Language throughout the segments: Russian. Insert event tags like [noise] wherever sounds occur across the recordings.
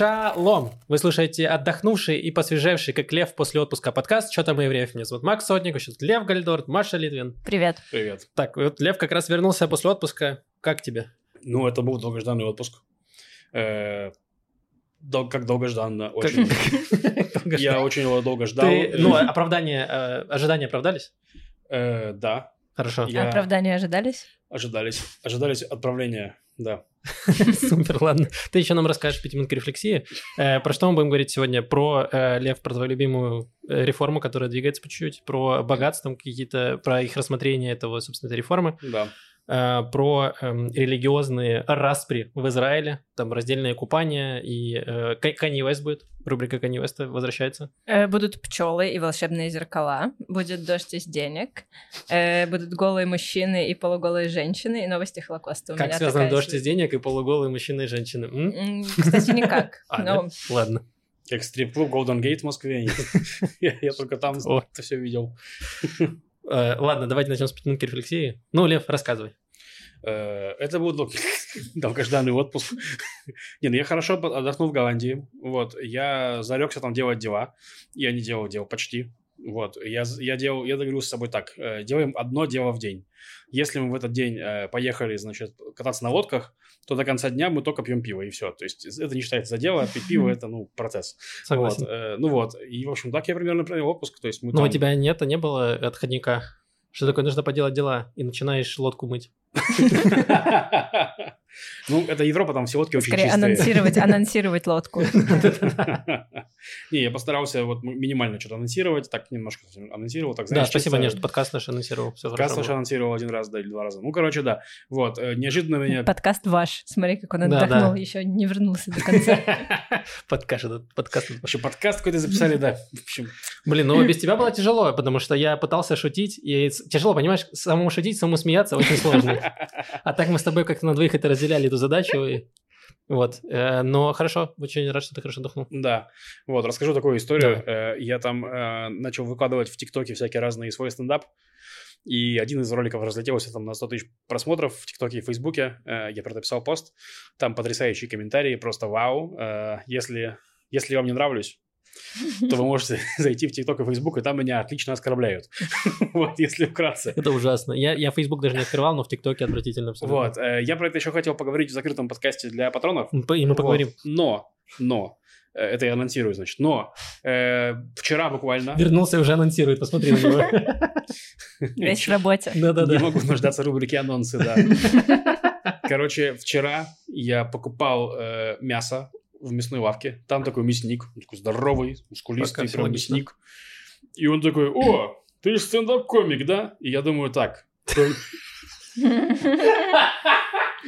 Шалом! Вы слушаете отдохнувший и посвежевший, как лев после отпуска подкаст «Что там евреев?». Меня зовут Макс Сотник, сейчас Лев Гальдорт, Маша Литвин. Привет. Привет. Так, вот Лев как раз вернулся после отпуска. Как тебе? Ну, это был долгожданный отпуск. Э, дол- как долгожданно. Очень. [laughs] Я очень его долго ждал. Ну, оправдание, э, ожидания оправдались? э, Да, Хорошо. Оправдания ожидались? ожидались. Ожидались отправления, да. [laughs] Супер, ладно. Ты еще нам расскажешь пяти минут рефлексии. Э, про что мы будем говорить сегодня? Про, э, Лев, про твою любимую э, реформу, которая двигается по чуть-чуть, про богатство какие-то, про их рассмотрение этого, собственно, этой реформы. Да. Э, про эм, религиозные распри в Израиле, там раздельное купание, и э, Канье Уэст будет, рубрика Канье Уэста возвращается. Э, будут пчелы и волшебные зеркала. Будет дождь из денег. Э, будут голые мужчины и полуголые женщины. И новости Холокоста. У как меня связан такая дождь из денег и полуголые мужчины и женщины? М? Кстати, никак. [laughs] А, да? Ладно. Как стрип-клуб Golden Gate в Москве. [laughs] Я только там это все видел. [laughs] Э, ладно, давайте начнем с пяти минут рефлексии. Ну, Лев, рассказывай. Э, Это был дол- [laughs] долгожданный отпуск. [laughs] Не, ну я хорошо отдохнул в Голландии. Вот, я зарекся там делать дела. Я не делал дел почти. Вот, я, я делал, я договорился с собой так, э, делаем одно дело в день. Если мы в этот день поехали, значит, кататься на лодках, то до конца дня мы только пьем пиво, и все. То есть это не считается за дело, пить пиво – это, ну, процесс. Согласен. Вот, э, ну вот, и, в общем, так я примерно провел отпуск. То есть мы Но у там- тебя нет, не было отходника. Что такое, нужно поделать дела, и начинаешь лодку мыть. [laughs] [laughs] Ну, это Европа, там все лодки очень скорее чистые. анонсировать, [laughs] анонсировать лодку. Не, я постарался вот минимально что-то анонсировать, так немножко анонсировал, так Да, спасибо, что подкаст наш анонсировал. Все Подкаст наш анонсировал один раз, да, или два раза. Ну, короче, да. Вот, э, неожиданно меня... Подкаст ваш. Смотри, как он отдохнул, еще не вернулся до конца. [laughs] Подкаст этот, подкаст. Вообще, подкаст какой-то записали, да. В общем, Блин, ну без тебя было тяжело, потому что я пытался шутить, и тяжело, понимаешь, самому шутить, самому смеяться очень сложно. [laughs] А так мы с тобой как-то на двоих это разделяли, эту задачу. и- Вот. Э, Но хорошо, очень рад, что ты хорошо отдохнул. да. Вот, расскажу такую историю. Э, Я там э, начал выкладывать в ТикТоке всякие разные свой стендап. И один из роликов разлетелся там на 100 тысяч просмотров в ТикТоке и Фейсбуке. Я про это писал пост. Там потрясающие комментарии, просто вау. Если, если я вам не нравлюсь, то вы можете [laughs] зайти в ТикТок и Фейсбук, и там меня отлично оскорбляют. [laughs] Вот, если вкратце. Это ужасно. Я, я Фейсбук даже не открывал, но в ТикТоке отвратительно абсолютно. Вот, э, я про это еще хотел поговорить в закрытом подкасте для патронов. И мы Вот. поговорим. Но, но, э, это я анонсирую, значит, но э, вчера буквально... Вернулся и уже анонсирует, посмотри на него. [laughs] Весь в работе. Не Да-да-да. могу нуждаться в рубрике анонсы, да. Короче, вчера я покупал э, мясо в мясной лавке. Там такой мясник, он такой здоровый, мускулистый, прям мясник. И он такой, о, ты же стендап-комик, да? И я думаю, так, [laughs]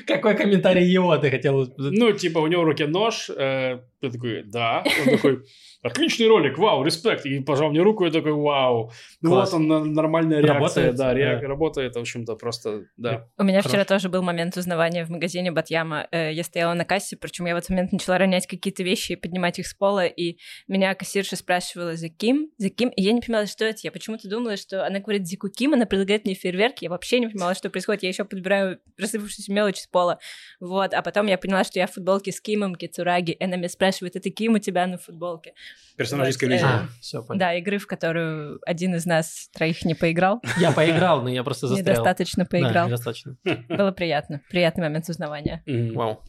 Какой комментарий его ты хотел? ну, типа, у него в руке нож, э, я такой, да. Он такой, отличный ролик, вау, респект. И пожал мне руку, и такой, вау. Ну, Класс. вот он, на- нормальная реакция, Работает? да, реак- Да. работает, в общем-то, просто, да. У меня Хорошо. вчера тоже был момент узнавания в магазине Батьяма. Э, Я стояла на кассе, причем я в этот момент начала ронять какие-то вещи и поднимать их с пола, и меня кассирша спрашивала, за кем? За кем? И я не понимала, что это. Я почему-то думала, что она говорит «Зику Ким», она предлагает мне фейерверк. Я вообще не понимала, что происходит. Я еще подбираю рассыпавшуюся мелочь с пола. Вот. А потом я поняла, что я в футболке с Кимом Кицураги. И она меня спрашивает, это Ким у тебя на футболке? Персонаж из э, коллизии. А, все. Да, игры, в которую один из нас троих не поиграл. Я поиграл, но я просто застрял. Недостаточно Да, поиграл. недостаточно. Было приятно. Приятный момент узнавания. Вау.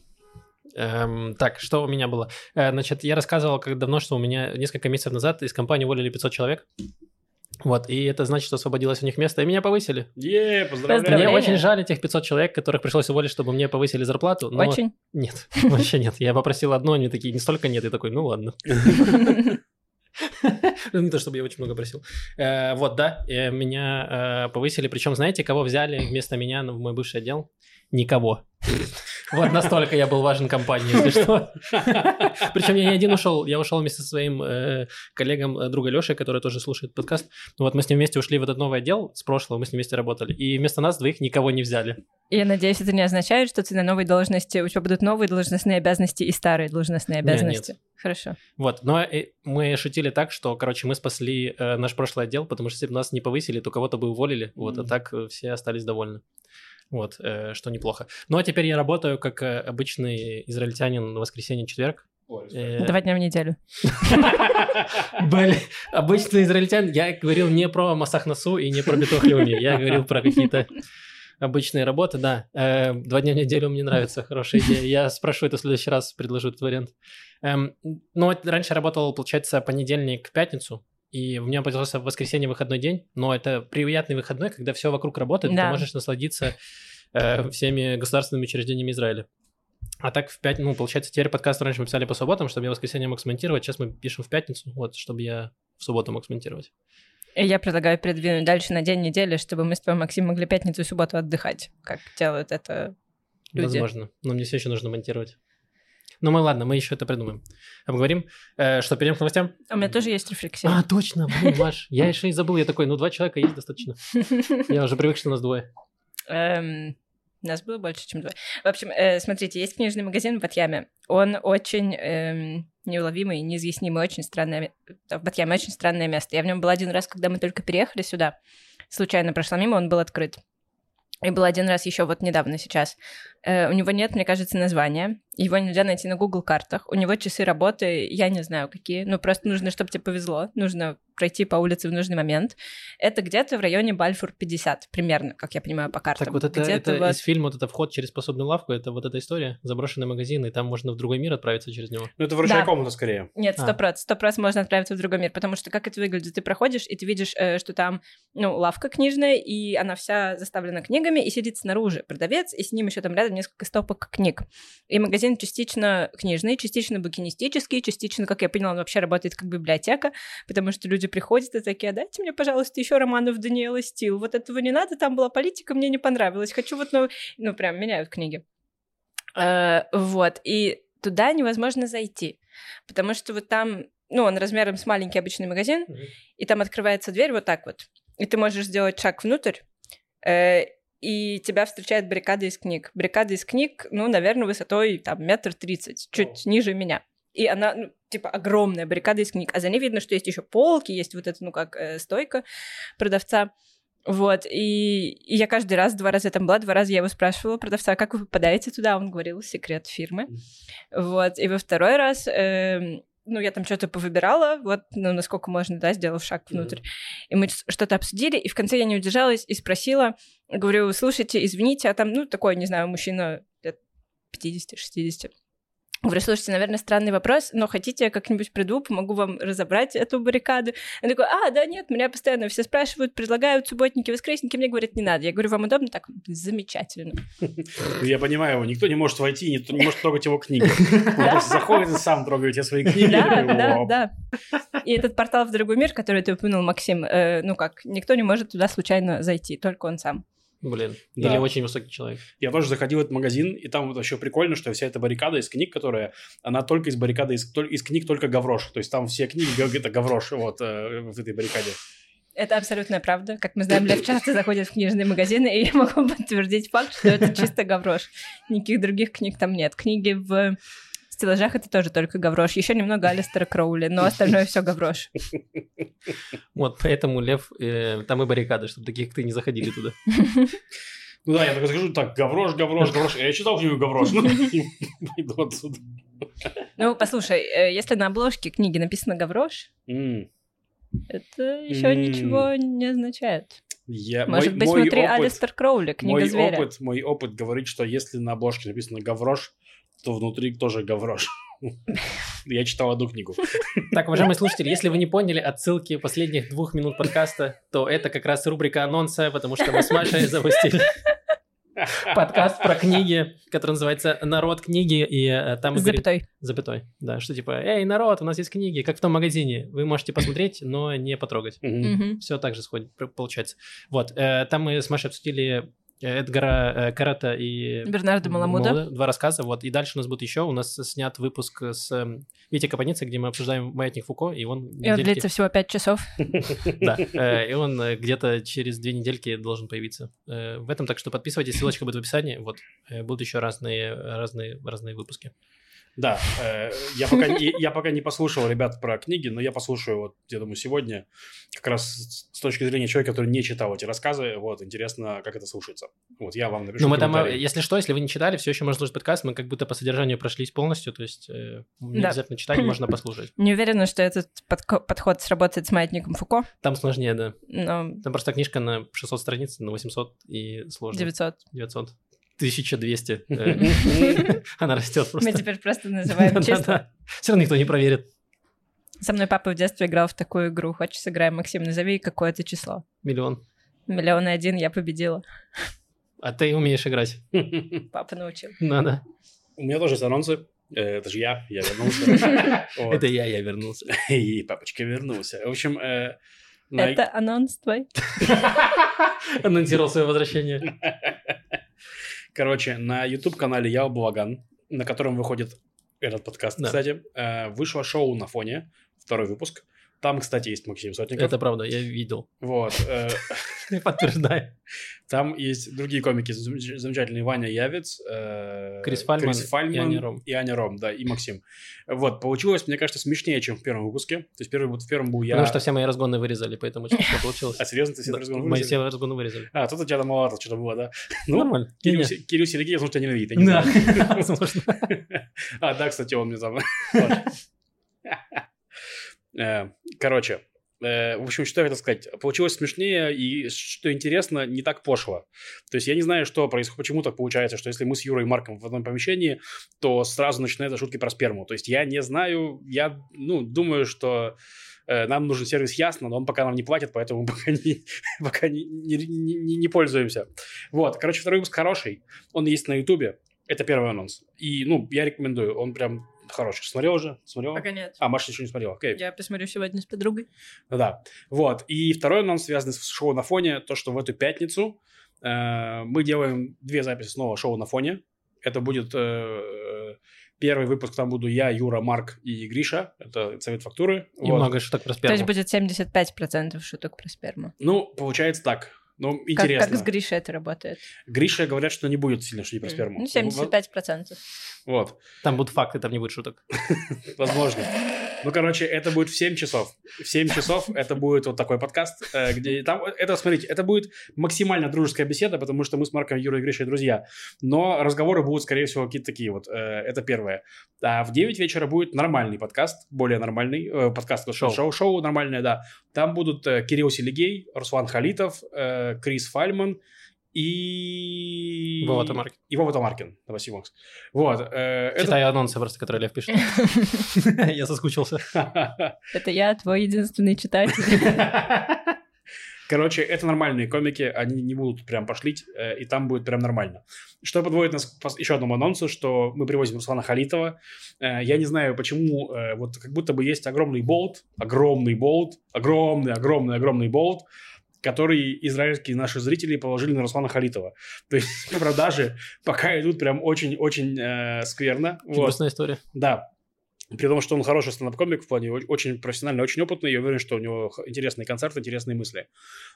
Эм, так, что у меня было? Э, значит, я рассказывал как давно, что у меня несколько месяцев назад из компании уволили 500 человек. Вот, и это значит, что освободилось у них место, и меня повысили. Е, Мне поздравляю. Поздравляю. очень жаль этих 500 человек, которых пришлось уволить, чтобы мне повысили зарплату. Но Очень. Нет, [laughs] вообще нет. Я попросил одно, они такие, не столько нет. Я такой, ну ладно. [laughs] Ну, Не то, чтобы я очень много просил. Э, Вот, да, э, меня э, повысили. Причем, знаете, кого взяли вместо меня в мой бывший отдел? Никого. Вот настолько я был важен компании, если что. Причем я не один ушел, я ушел вместе со своим э, коллегом, э, друга Лешей, который тоже слушает подкаст. Ну Вот мы с ним вместе ушли в этот новый отдел с прошлого, мы с ним вместе работали. И вместо нас двоих никого не взяли. Я надеюсь, это не означает, что ты на новой должности, у тебя будут новые должностные обязанности и старые должностные Не, нет. обязанности. Хорошо. Вот, но э, мы шутили так, что, короче, мы спасли э, наш прошлый отдел, потому что если бы нас не повысили, то кого-то бы уволили, вот, а так все остались довольны. Вот, э, что неплохо. Ну, а теперь я работаю как э, обычный израильтянин на воскресенье-четверг, Э, Два дня в неделю. [laughs] Блин, обычно израильтян, я говорил не про Масах Насу и не про Бетохлюми, я говорил про какие-то обычные работы, да. Э, Два дня в неделю мне нравится, хорошая идея. Я спрошу это в следующий раз, предложу этот вариант. Эм, Ну, раньше работал, получается, понедельник, пятницу, и у меня появился в воскресенье выходной день, но это приятный выходной, когда все вокруг работает, и ты Да. можешь насладиться э, всеми государственными учреждениями Израиля. А так в пятницу, ну, получается, теперь подкаст раньше мы писали по субботам, чтобы я в воскресенье мог смонтировать, сейчас мы пишем в пятницу, вот, чтобы я в субботу мог смонтировать. И я предлагаю передвинуть дальше на день недели, чтобы мы с тобой, Максим, могли пятницу и субботу отдыхать, как делают это люди. Возможно, но мне все еще нужно монтировать. Ну, мы ладно, мы еще это придумаем. Обговорим. Э, что, перейдем к новостям? У меня тоже есть рефлексия. А, точно, блин, Маш, я еще и забыл, я такой, ну, два человека есть достаточно. [laughs] Я уже привык, что нас двое. Эм, Нас было больше, чем два. В общем, э, смотрите, есть книжный магазин в Батьяме. Он очень эм, неуловимый, неизъяснимый, очень странное... ме- В Батьяме очень странное место. Я в нем была один раз, когда мы только переехали сюда. Случайно прошла мимо, он был открыт. И был один раз еще вот недавно сейчас. Э, у него нет, мне кажется, названия. Его нельзя найти на Google картах. У него часы работы, я не знаю какие. Ну, просто нужно, чтобы тебе повезло. Нужно пройти по улице в нужный момент. Это где-то в районе Бальфур 50, примерно, как я понимаю, по картам. Так вот это, это вот- из фильма, вот это вход через пособную лавку, это вот эта история, заброшенный магазин, и там можно в другой мир отправиться через него. Ну, это вручная Да. комната скорее. Нет, А. сто процентов, сто процентов можно отправиться в другой мир, потому что как это выглядит? Ты проходишь, и ты видишь, э, что там, ну, лавка книжная, и она вся заставлена книгами, и сидит снаружи продавец, и с ним еще там рядом несколько стопок книг. И магазин частично книжный, частично букинистический, частично, как я поняла, он вообще работает как библиотека, потому что люди приходят и такие, «А дайте мне, пожалуйста, еще романов Даниэла Стил. Вот этого не надо, там была политика, мне не понравилось. Хочу вот новый... Ну, прям меняют книги. Э, вот, и туда невозможно зайти, потому что вот там, ну, он размером с маленький обычный магазин, и там открывается дверь вот так вот, и ты можешь сделать шаг внутрь, э, и тебя встречает баррикада из книг. Баррикада из книг, ну, наверное, высотой там метр тридцать, чуть ниже меня. И она, ну, типа, огромная баррикада из книг. А за ней видно, что есть еще полки, есть вот эта, ну, как э, стойка продавца. Вот, и, и я каждый раз, два раза я там была, два раза я его спрашивала, продавца, как вы попадаете туда? Он говорил, секрет фирмы. Вот, и во второй раз, эм, ну, я там что-то повыбирала, вот, ну, насколько можно, да, сделав шаг внутрь. И мы что-то обсудили, и в конце я не удержалась и спросила, говорю, слушайте, извините, а там, ну, такой, не знаю, мужчина лет 50-60. Говорю, слушайте, наверное, странный вопрос, но хотите, я как-нибудь приду, помогу вам разобрать эту баррикаду? Он такой, а, да нет, меня постоянно все спрашивают, предлагают субботники, воскресники, мне говорят, не надо. Я говорю, вам удобно? Так, замечательно. Я понимаю его, никто не может войти, никто не может трогать его книги. Он просто заходит и сам трогает те свои книги. Да, Я да, да. И этот портал в другой мир, который ты упомянул, Максим, э, ну как, никто не может туда случайно зайти, только он сам. Блин, Да. или очень высокий человек. Я тоже заходил в этот магазин, и там вот еще прикольно, что вся эта баррикада из книг, которая, она только из баррикады, из, из книг только Гаврош. То есть там все книги, это Гаврош вот э, в этой баррикаде. Это абсолютная правда. Как мы знаем, Лев часто [laughs] заходит в книжные магазины, и я могу подтвердить факт, что это чисто гаврош. Никаких других книг там нет. Книги в стеллажах это тоже только гаврош. Еще немного Алистера Кроули, но остальное все гаврош. Вот, поэтому, Лев, э, там и баррикады, чтобы таких, ты, не заходили туда. [laughs] Ну да, я так скажу, так, Гаврош, Гаврош, Гаврош. Я читал книгу Гаврош, ну, [laughs] пойду отсюда. Ну, послушай, э, если на обложке книги написано гаврош, это еще ничего не означает. Я, Может мой, быть, мой внутри опыт, Алистер Кроули, книга мой зверя. опыт, мой опыт говорит, что если на обложке написано Гаврош, то внутри тоже Гаврош. [laughs] Я читал одну книгу. [laughs] Так, уважаемые слушатели, если вы не поняли отсылки последних двух минут подкаста, то это как раз рубрика анонса, потому что мы с Машей [laughs] запустили подкаст про книги, который называется «Народ книги», и э, там говорим... Запятой. Запятой, да, что типа, эй, народ, у нас есть книги, как в том магазине, вы можете посмотреть, но не потрогать. Все так же сходит, получается. Вот, э, там мы с Машей обсудили Эдгара э, Карата и Бернарда Маламуда. Два рассказа, вот. И дальше у нас будет еще. У нас снят выпуск с эм, Витей Капаницей, где мы обсуждаем «Маятник Фуко», и он... И он недельки- длится всего пять часов. [laughs] Да, э, и он э, где-то через две недельки должен появиться в этом. Так что подписывайтесь, ссылочка будет в описании. Вот, будут еще разные, разные, разные выпуски. Да, э, я, пока, не- я пока не послушал ребят про книги, но я послушаю, вот, я думаю, сегодня, как раз с- точки зрения человека, который не читал эти рассказы, вот, интересно, как это слушается. Вот я вам напишу Ну, мы там, э, если что, если вы не читали, все еще можно слушать подкаст, мы как будто по содержанию прошлись полностью, то есть э, не Да. обязательно читать, можно послушать. [laughs] Не уверена, что этот подко- подход сработает с маятником Фуко, Там сложнее, да. но Там просто книжка на 600 страниц, на 800 и сложно. 900. 900. 1200. э, Она растет Мы просто. теперь просто называем чисто. Все равно никто не проверит. Со мной папа в детстве играл в такую игру. Хочешь, сыграем, Максим, назови какое-то число. Миллион. Миллион и один, я победила. А ты умеешь играть. Папа научил. Надо. У меня тоже есть анонсы. Э, Это же я, я вернулся. [laughs] Это я, я вернулся. [laughs] И папочка вернулся. В общем, э, Это анонс твой. [laughs] Анонсировал свое возвращение. Короче, на YouTube-канале Я Благан, на котором выходит этот подкаст, Да. кстати, э, вышло шоу на фоне, второй выпуск. Там, кстати, есть Максим Сотников. Это правда, я видел. Вот. э, [laughs] Подтверждаю. Там есть другие комики, зам- замечательный Ваня Явец, э, Крис Фальман и Аня Ром. и Аня Ром, да, и Максим. Вот, получилось, мне кажется, смешнее, чем в первом выпуске. То есть первый, в первом был я... Потому что все мои разгоны вырезали, поэтому смешно получилось. А серьезно, ты все Да, разговор Мои вырезали? все разгоны вырезали. А, тут у тебя там маловато что-то было, да? [laughs] Ну, Нормально. Кирилл, Сергеев, что тебя ненавидит. Да, [laughs] возможно. А, да, кстати, он мне там... Э, Короче, э, в общем, что я хотел сказать. Получилось смешнее и, что интересно, не так пошло. То есть я не знаю, что происходит, почему так получается, что если мы с Юрой и Марком в одном помещении, то сразу начинаются шутки про сперму. То есть я не знаю, я, ну, думаю, что э, нам нужен сервис Ясно, но он пока нам не платит, поэтому [laughs] пока не, пока не, не, не- не пользуемся. Вот, короче, второй выпуск хороший. Он есть на Ютубе. Это первый анонс. И, ну, я рекомендую. Он прям хороший. Смотрел уже? Смотрел? Пока нет. А, Маша еще не смотрела. Окей. Я посмотрю сегодня с подругой. Ну Да. Вот. И второй анонс, связанный с шоу на фоне, то, что в эту пятницу э, мы делаем две записи снова шоу на фоне. Это будет э, первый выпуск, там буду я, Юра, Марк и Гриша. Это совет фактуры. И Вот. много шуток про То есть сперму. будет 75% шуток про сперму. Ну, получается так. Ну, Как, интересно. как с Гришей это работает? Гриша говорят, что не будет сильно шутить про сперму. Ну, 75%. Вот. Там будут факты, там не будет шуток. Возможно. Ну, короче, это будет в 7 часов. В 7 часов это будет вот такой подкаст, э, где там... Это, смотрите, это будет максимально дружеская беседа, потому что мы с Марком, Юрой и Гришей друзья. Но разговоры будут, скорее всего, какие-то такие вот. э, Это первое. А в 9 вечера будет нормальный подкаст, более нормальный. э, Подкаст, Шоу. шоу. шоу, нормальное, да. Там будут Кирилл Селигей, Руслан Халитов, Крис Фальман и... Вова Тамаркин. И Вова Тамаркин. Спасибо, Макс. Вот. э, это- Читаю анонсы просто, которые Лев пишет. [laughs] Я соскучился. [laughs] Это я, твой единственный читатель. [laughs] Короче, это нормальные комики, они не будут прям пошлить, э, и там будет прям нормально. Что подводит нас к пос- еще одному анонсу, что мы привозим Руслана Халитова. Э, Я не знаю, почему, э, вот как будто бы есть огромный болт, огромный болт, огромный, огромный, огромный болт, который израильские наши зрители положили на Руслана Халитова. То есть [laughs] продажи пока идут прям очень-очень э, скверно. Вот. Грустная история. Да. При том, что он хороший стендап-комик в плане очень профессиональный, очень опытный. Я уверен, что у него интересный концерт, интересные мысли.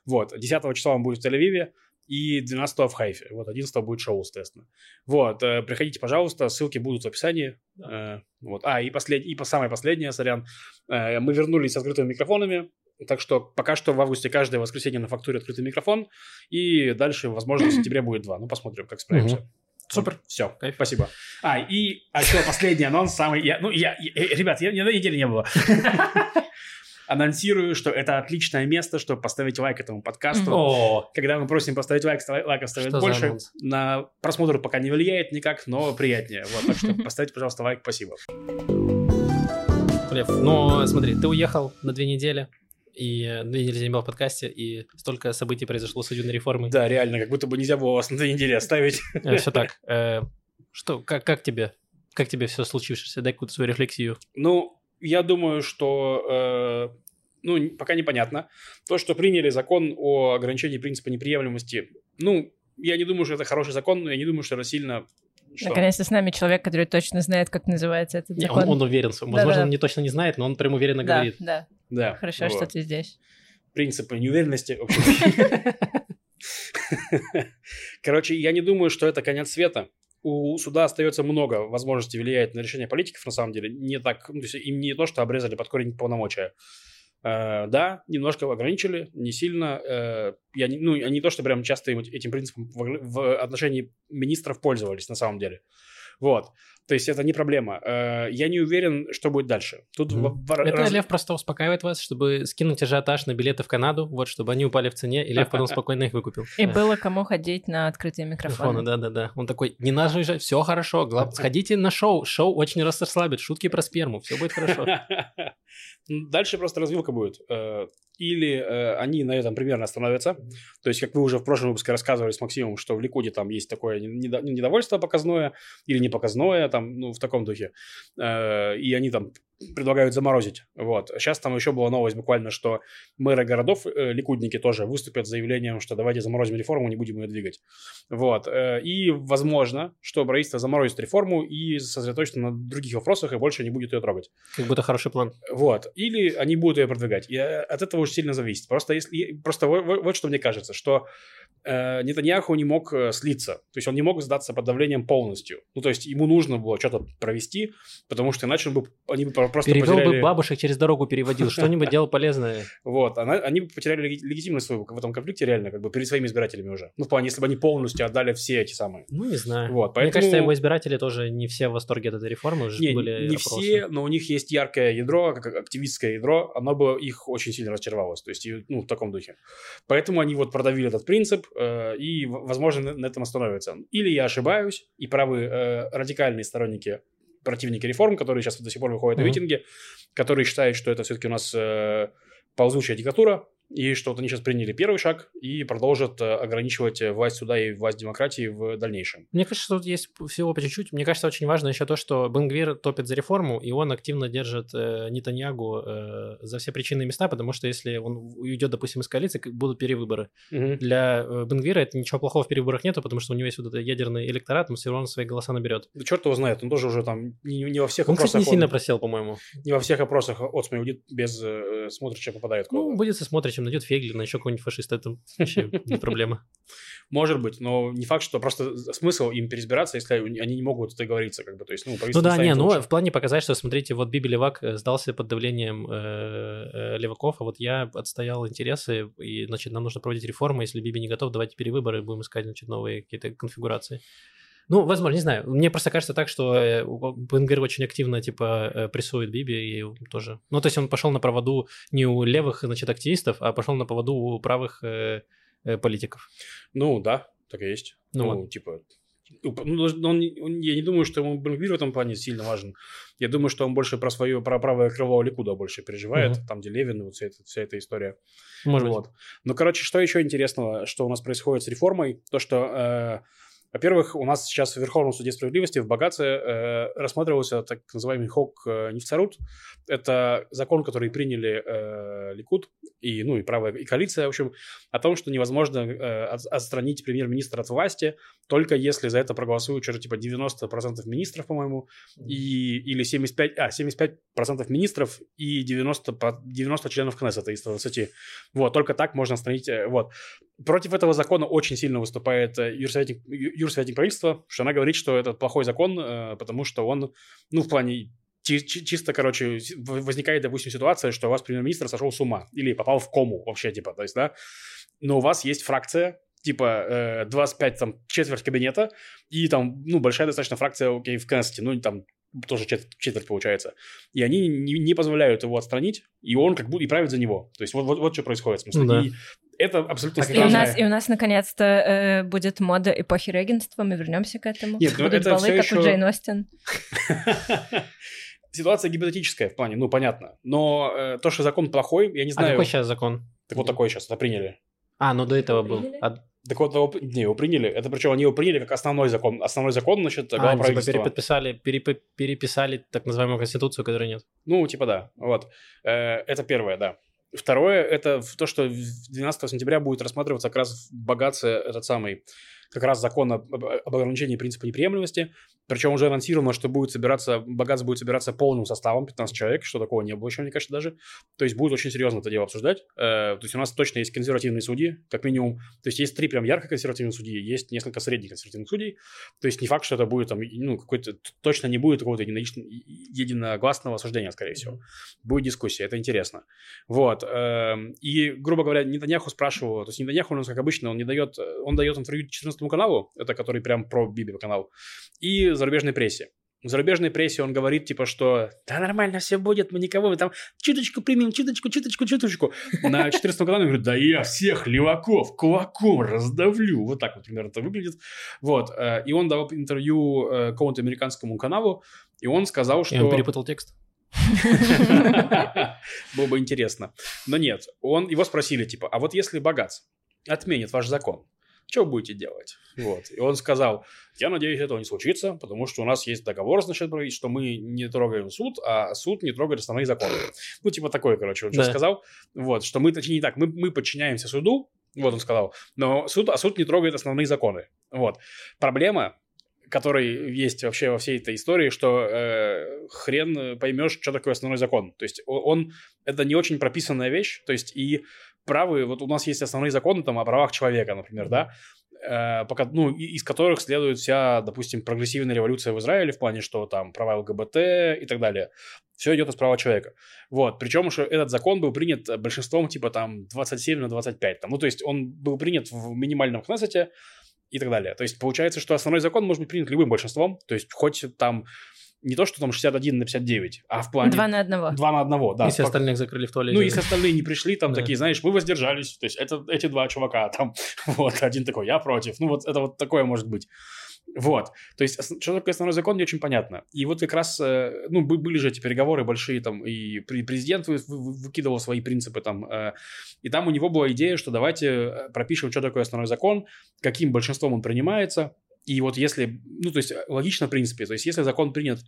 Вот. 10 числа он будет в Тель-Авиве и 12 в Хайфе. Вот, 11 будет шоу, естественно. Вот. э, Приходите, пожалуйста, ссылки будут в описании. Э, Вот. А, и, послед... и по самое последнее, сорян. Э, Мы вернулись с открытыми микрофонами. Так что пока что в августе каждое воскресенье на фактуре открытый микрофон. И дальше, возможно, в сентябре будет два. Ну, посмотрим, как справимся. Мгм. Супер. Все. Кайф. Спасибо. А, и а еще последний анонс, самый... Я, ну, я, я- э, ребят, я, ни одной недели не было. [laughs] Анонсирую, что это отличное место, чтобы поставить лайк этому подкасту. О, Когда мы просим поставить лайк, ста- лайков ставят Что за больше. На просмотр пока не влияет никак, но приятнее. Вот, так что поставьте, пожалуйста, лайк, спасибо. Лев, ну смотри, ты уехал на две недели, и э, две недели не был в подкасте, и столько событий произошло с судебной реформой. Да, реально, как будто бы нельзя было вас на две недели оставить. Все так. [laughs] Э, Что, как, как тебе? Как тебе все случившееся? Дай какую-то свою рефлексию. Ну, я думаю, что э, ну, пока непонятно. То, что приняли закон о ограничении принципа неприемлемости, ну, я не думаю, что это хороший закон, но я не думаю, что это сильно... Что? Наконец-то с нами человек, который точно знает, как называется этот Не, закон. Он, он уверен. Возможно, Да-да. он не точно не знает, но он прям уверенно Да, говорит. да. Да. Хорошо, вот. что ты здесь. Принципы неуверенности. [laughs] [laughs] Короче, я не думаю, что это конец света. У суда остается много возможностей влиять на решение политиков, на самом деле. Не так, ну, то есть им не то, что обрезали под корень полномочия. Э, да, немножко ограничили, не сильно. Э, я не, ну, они то, что прям часто этим принципом в, в отношении министров пользовались на самом деле. Вот. То есть это не проблема. Э, я не уверен, что будет дальше. Тут mm. в, это раз... Лев просто успокаивает вас, чтобы скинуть ажиотаж на билеты в Канаду, вот, чтобы они упали в цене, и Лев потом спокойно их выкупил. И было кому ходить на открытые микрофоны. Да-да-да. Он такой, не надо уезжать, все хорошо, главное, [laughs] сходите на шоу, шоу очень расслабит, шутки про сперму, все будет хорошо. [laughs] Дальше просто развилка будет. Э, или э, они на этом примерно остановятся. То есть, как вы уже в прошлом выпуске рассказывали с Максимом, что в Ликуде там есть такое недовольство показное или непоказное, там, ну, в таком духе. Э, и они там предлагают заморозить. Вот. Сейчас там еще была новость буквально, что мэры городов, э, ликудники тоже выступят с заявлением, что давайте заморозим реформу, не будем ее двигать. Вот. Э, и возможно, что правительство заморозит реформу и сосредоточится на других вопросах и больше не будет ее трогать. Как будто хороший план. Вот. Или они будут ее продвигать. И э, от этого уже сильно зависит. Просто, если, просто вот, вот что мне кажется, что э, Нетаньяху не мог э, слиться. То есть он не мог сдаться под давлением полностью. Ну, то есть ему нужно было что-то провести, потому что иначе он бы, они бы просто Перевел потеряли... бы бабушек через дорогу переводил, [laughs] что-нибудь делал полезное. Вот, они бы потеряли легитимность свою в этом конфликте реально, как бы перед своими избирателями уже. Ну, в плане, если бы они полностью отдали все эти самые. Ну, не знаю. Вот, поэтому... Мне кажется, его избиратели тоже не все в восторге от этой реформы. Уже не, были не все, но у них есть яркое ядро, как активистское ядро, оно бы их очень сильно разочаровалось. То есть, ну, в таком духе. Поэтому они вот продавили этот принцип, и, возможно, на этом остановятся. Или я ошибаюсь, и правы э, радикальные сторонники противники реформ, которые сейчас до сих пор выходят mm-hmm. на митинги, которые считают, что это все-таки у нас э, ползучая диктатура, и что вот они сейчас приняли первый шаг и продолжат э, ограничивать э, власть суда и власть демократии в дальнейшем. Мне кажется, что тут есть всего по чуть-чуть. Мне кажется, очень важно еще то, что Бенгвир топит за реформу, и он активно держит э, Нетаньягу э, за все причинные места, потому что если он уйдет, допустим, из коалиции, будут перевыборы. Угу. Для э, Бенгвира это ничего плохого в перевыборах нету, потому что у него есть вот этот ядерный электорат, он все равно свои голоса наберет. Да черт его знает, он тоже уже там не, не во всех он, опросах... Он, кстати, не сильно просел, по-моему. Не во всех опросах от уйдет без э, смотрича попадает. Ну, будет со смотричем, найдет Фейглина, еще какой-нибудь фашиста, это вообще [laughs] не проблема. Может быть, но не факт, что просто смысл им переизбираться, если они не могут договориться, как бы, то есть, ну, Ну да, не, ну, в плане показать, что, смотрите, вот Биби Левак э, сдался под давлением э, э, Леваков, а вот я отстоял интересы, и, значит, нам нужно проводить реформы, если Биби не готов, давайте перевыборы, будем искать, значит, новые какие-то конфигурации. Ну, возможно, не знаю. Мне просто кажется так, что э, Бенгер очень активно, типа, э, прессует Биби и тоже... Ну, то есть он пошел на проводу не у левых, значит, активистов, а пошел на поводу у правых э, э, политиков. Ну, да, так и есть. Ну, ну вот. типа... Ну, он, он, я не думаю, что ему Бенгвир в этом плане сильно важен. Я думаю, что он больше про свое, про правое крыло Ликуда больше переживает, угу. там, где Левин, вот вся эта, вся эта история. Может вот. быть. Ну, короче, что еще интересного, что у нас происходит с реформой, то, что... Э, во-первых, у нас сейчас в Верховном суде справедливости в Багаце э, рассматривался так называемый хок э, Нефтярут. Это закон, который приняли э, Ликут и, ну, и правая и коалиция, в общем, о том, что невозможно э, отстранить премьер-министра от власти только если за это проголосуют что-то типа 90% министров, по-моему, и, или 75, а, 75% министров и 90, 90 членов Кнессета из 120. Вот, только так можно отстранить, э, вот. Против этого закона очень сильно выступает э, юрсоветник, юрсоветник правительства, что она говорит, что это плохой закон, э, потому что он, ну, в плане чисто, короче, возникает, допустим, ситуация, что у вас премьер-министр сошел с ума или попал в кому вообще, типа, то есть, да, но у вас есть фракция, типа э, 25, там, четверть кабинета, и там, ну, большая достаточно фракция, окей, в Кнессете, ну, там, тоже четверть, четверть получается. И они не, не позволяют его отстранить, и он как будто и правит за него. То есть вот, вот, вот что происходит. В смысле. Ну, да. И это абсолютно и у нас И у нас наконец-то э, будет мода эпохи регенства, мы вернемся к этому. Нет, ну, Будут это баллы, как еще... у Джейн Остин. [laughs] Ситуация гипотетическая в плане, ну, понятно. Но э, то, что закон плохой, я не знаю... А какой сейчас закон? Так вот такой сейчас, это приняли. А, ну до этого был. А... Так вот, его, не, его приняли. Это причем они его приняли как основной закон. Основной закон, значит, глава а, правительства. Типа переподписали, переп, переписали так называемую конституцию, которой нет. Ну, типа да. Вот. Э, это первое, да. Второе, это то, что 12 сентября будет рассматриваться как раз в богатстве этот самый как раз закон об, об ограничении принципа неприемлемости. Причем уже анонсировано, что будет собираться, богатство будет собираться полным составом, 15 человек, что такого не было еще, мне кажется, даже. То есть будет очень серьезно это дело обсуждать. Э, то есть у нас точно есть консервативные судьи, как минимум. То есть есть три прям ярко консервативных судьи, есть несколько средних консервативных судей. То есть не факт, что это будет там, ну, какой-то, точно не будет какого-то единогласного осуждения, скорее всего. Будет дискуссия, это интересно. Вот. Эм, и, грубо говоря, Нетаньяху спрашивал, то есть Нетаньяху у нас, как обычно, он не дает, он дает интервью 14 каналу, это который прям про Биби канал, и зарубежной прессе. В зарубежной прессе он говорит, типа, что да нормально все будет, мы никого, мы там чуточку примем, чуточку, чуточку, чуточку. На 14 канале он говорит, да я всех леваков кулаком раздавлю. Вот так вот примерно это выглядит. Вот. Э, и он дал интервью э, какому-то американскому каналу, и он сказал, что... И он перепутал текст. [laughs] Было бы интересно. Но нет, он, его спросили, типа, а вот если богат отменит ваш закон, что будете делать? Вот. И он сказал, я надеюсь, этого не случится, потому что у нас есть договор, значит, что мы не трогаем суд, а суд не трогает основные законы. Ну, типа такое, короче, он да. сказал. Вот, что мы, точнее, не так, мы, мы подчиняемся суду, вот он сказал, но суд, а суд не трогает основные законы. Вот. Проблема, который есть вообще во всей этой истории, что э, хрен поймешь, что такое основной закон. То есть он, это не очень прописанная вещь, то есть и правы, вот у нас есть основные законы там о правах человека, например, да, э, пока, ну, из которых следует вся, допустим, прогрессивная революция в Израиле в плане, что там права ЛГБТ и так далее. Все идет из права человека. Вот. Причем, что этот закон был принят большинством типа там 27 на 25. Там. Ну, то есть он был принят в минимальном Кнессете и так далее. То есть получается, что основной закон может быть принят любым большинством. То есть хоть там не то, что там 61 на 59, а в плане... Два на одного. Два на одного, да. Если спок... остальных закрыли в туалете. Ну, если остальные не пришли, там такие, знаешь, мы воздержались. То есть это эти два чувака там, [laughs] вот, один такой, я против. Ну, вот это вот такое может быть. Вот. То есть, что такое основной закон, не очень понятно. И вот как раз, э, ну, были же эти переговоры большие там, и президент выкидывал свои принципы там, э, и там у него была идея, что давайте э, пропишем, что такое основной закон, каким большинством он принимается, и вот если, ну, то есть э, логично в принципе, то есть если закон принят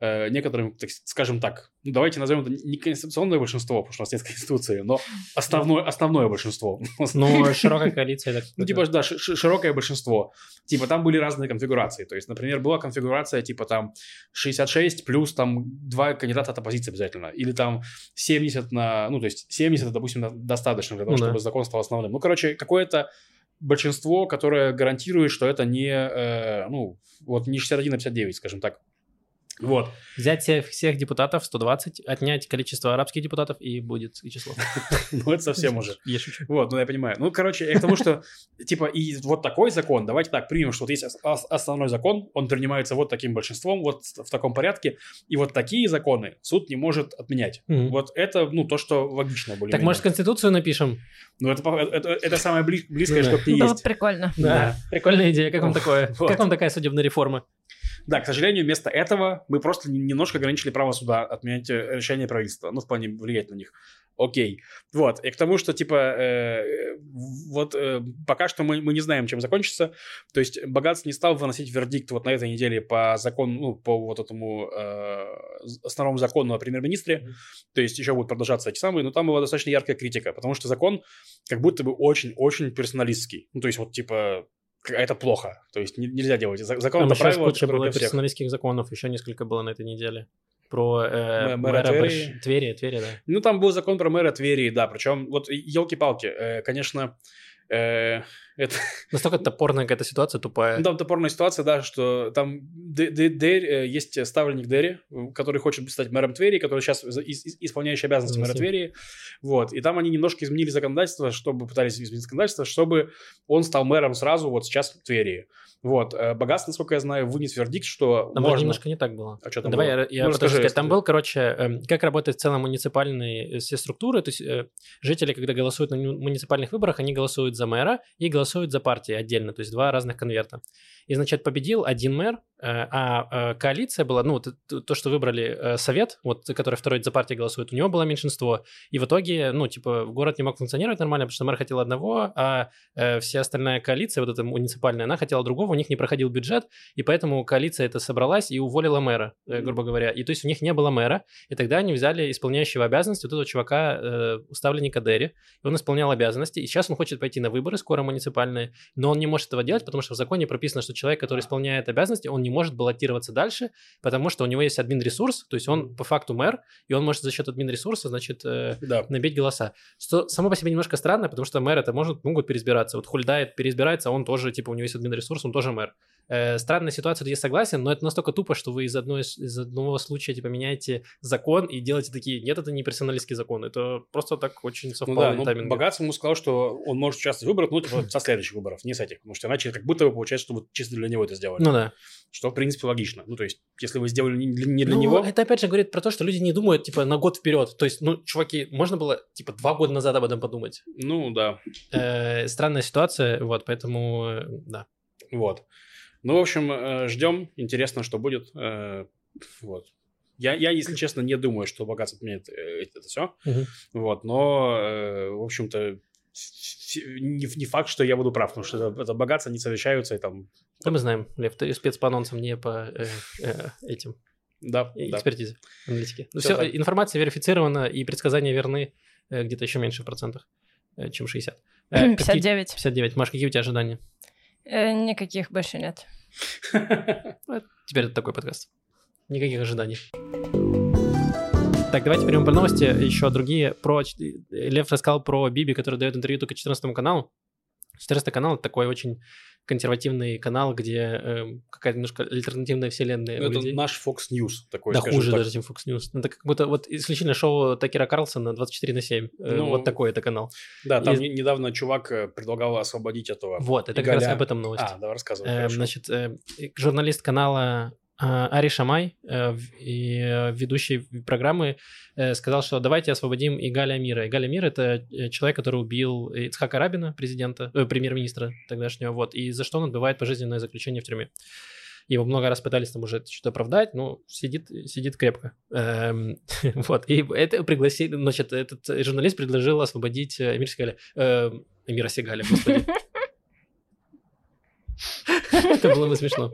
э, некоторым, так, скажем так, ну, давайте назовем это не конституционное большинство, потому что у нас нет конституции, но основное, основное большинство. Ну, широкая коалиция. Так, ну, типа, да, широкое большинство. Типа, там были разные конфигурации. То есть, например, была конфигурация, типа, там, 66 плюс, там, два кандидата от оппозиции обязательно. Или там 70 на, ну, то есть 70, допустим, достаточно для того, ну, чтобы да. закон стал основным. Ну, короче, какое-то большинство, которое гарантирует, что это не, э, ну, вот не 61 на 59, скажем так. Вот. Взять всех, всех депутатов, 120, отнять количество арабских депутатов, и будет число. [laughs] Ну, это совсем уже. Я шучу. Вот, ну, я понимаю. Ну, короче, я к тому, что, [laughs] типа, и вот такой закон, давайте так примем, что вот есть основной закон, он принимается вот таким большинством, вот в таком порядке, и вот такие законы суд не может отменять. Вот это, ну, то, что логично более Так, может, Конституцию напишем? Ну, это, самое близкое, что ты есть. прикольно. Да, прикольная идея. Как вам такое? Как вам такая судебная реформа? Да, к сожалению, вместо этого мы просто немножко ограничили право суда отменять э, решение правительства, ну, в плане влиять на них. Окей. Вот. И к тому, что, типа, э, вот э, пока что мы, мы не знаем, чем закончится. То есть Богатс не стал выносить вердикт вот на этой неделе по закону, ну, по вот этому э, основному закону о премьер-министре. Mm-hmm. То есть еще будут продолжаться эти самые, но там была достаточно яркая критика, потому что закон как будто бы очень-очень персоналистский. Ну, то есть вот, типа, это плохо. То есть нельзя делать. Закон Там правило, куча было персоналистских законов, еще несколько было на этой неделе. Про э, мэра, мэра Твери. Твери, Твери, да. Ну, там был закон про мэра Твери, да. Причем, вот, елки-палки, э, конечно, Э, это... Настолько [laughs] топорная какая-то ситуация, тупая. Ну, там топорная ситуация, да, что там Дерри, э, есть ставленник Дерри, который хочет стать мэром Твери, который сейчас исполняющий обязанности мэра Твери. Вот. И там они немножко изменили законодательство, чтобы пытались изменить законодательство, чтобы он стал мэром сразу вот сейчас в Твери. Вот. Э, Богатство, насколько я знаю, вынес вердикт, что Там можно... немножко не так было. А что там Давай было? я, я ну, расскажи, сказать. Там был, короче, как работает в целом муниципальные все структуры. То есть э, жители, когда голосуют на муниципальных выборах, они голосуют за мэра и голосуют за партии отдельно. То есть два разных конверта. И, значит, победил один мэр, э, а коалиция была, ну, то, что выбрали совет, вот, который второй за партией голосует, у него было меньшинство. И в итоге, ну, типа, город не мог функционировать нормально, потому что мэр хотел одного, а вся остальная коалиция, вот эта муниципальная, она хотела другого, у них не проходил бюджет, и поэтому коалиция это собралась и уволила мэра, э, грубо говоря. И то есть у них не было мэра, и тогда они взяли исполняющего обязанности вот этого чувака, э, уставленника Дерри, и он исполнял обязанности, и сейчас он хочет пойти на выборы, скоро муници... муниципальные, но он не может этого делать, потому что в законе прописано, что человек, который исполняет обязанности, он не может баллотироваться дальше, потому что у него есть админ-ресурс, то есть он по факту мэр, и он может за счет админ-ресурса, значит, э, Да. набить голоса. Что само по себе немножко странно, потому что мэр это может, могут переизбираться. Вот Хульдайт переизбирается, он тоже, типа, у него есть админ-ресурс, он тоже мэр. Э, странная ситуация, я согласен, но это настолько тупо, что вы из, одной, из одного случая, типа, меняете закон и делаете такие, нет, это не персоналистский закон, это просто так очень Ну совпало да, ну. Богатство ему сказал, что он может участвовать в выборах, ну, типа, со следующих выборов, не с этих. Потому что иначе как будто бы получается, что вот чисто для него это сделали. Ну да. Что, в принципе, логично. Ну, то есть, если вы сделали не для, не для Ну, него... это опять же говорит про то, что люди не думают, типа, на год вперед. То есть, ну, чуваки, можно было, типа, два года назад об этом подумать. Ну, да. Э, странная ситуация, вот, поэтому, э, да. Вот. Ну, в общем, э, ждем. Интересно, что будет. Э, Вот. Я, я, если честно, не думаю, что богатство отменит э, это все. Мгм. Вот, но, в общем-то, не, не факт, что я буду прав, потому что это, это богатство не совещаются и там... Да мы знаем, Лев, ты спец по анонсам, не по э, э, этим Да, э, да. экспертизе аналитики. Ну, все, так. информация верифицирована, и предсказания верны э, где-то еще меньше в процентах, э, чем 60. Э, какие- 59. 59. Маш, какие у тебя ожидания? Э, никаких больше нет. [laughs] Теперь это такой подкаст. Никаких ожиданий. Так, давайте перейдем по новости. Еще другие про... Лев рассказал про Биби, который дает интервью только 14 каналу. 14 канал — это такой очень консервативный канал, где эм, какая-то немножко альтернативная вселенная Ну, Это людей. наш Fox News такой, Да хуже так. даже, чем Fox News. Ну, Это как будто вот исключительно шоу Такера Карлсона 24 на 7. Э, Ну, вот такой это канал. Да, там не- недавно чувак э, предлагал освободить этого. Вот, это как раз об этом новость. А, давай рассказывай. Э, хорошо. Значит, э, журналист канала э, Ари Шамай э, и э, ведущий программы э, сказал, что давайте освободим Игаля Мира. Игаля Мир — это человек, который убил Ицхака Рабина, президента, э, премьер-министра тогдашнего, вот, и за что он отбывает пожизненное заключение в тюрьме. Его много раз пытались там уже что-то оправдать, но сидит, сидит крепко. Эм, [laughs] вот, и это пригласили, значит, этот журналист предложил освободить Эмир Сигаля, э, Эмира Сигаля, господи. [laughs] Это было бы смешно.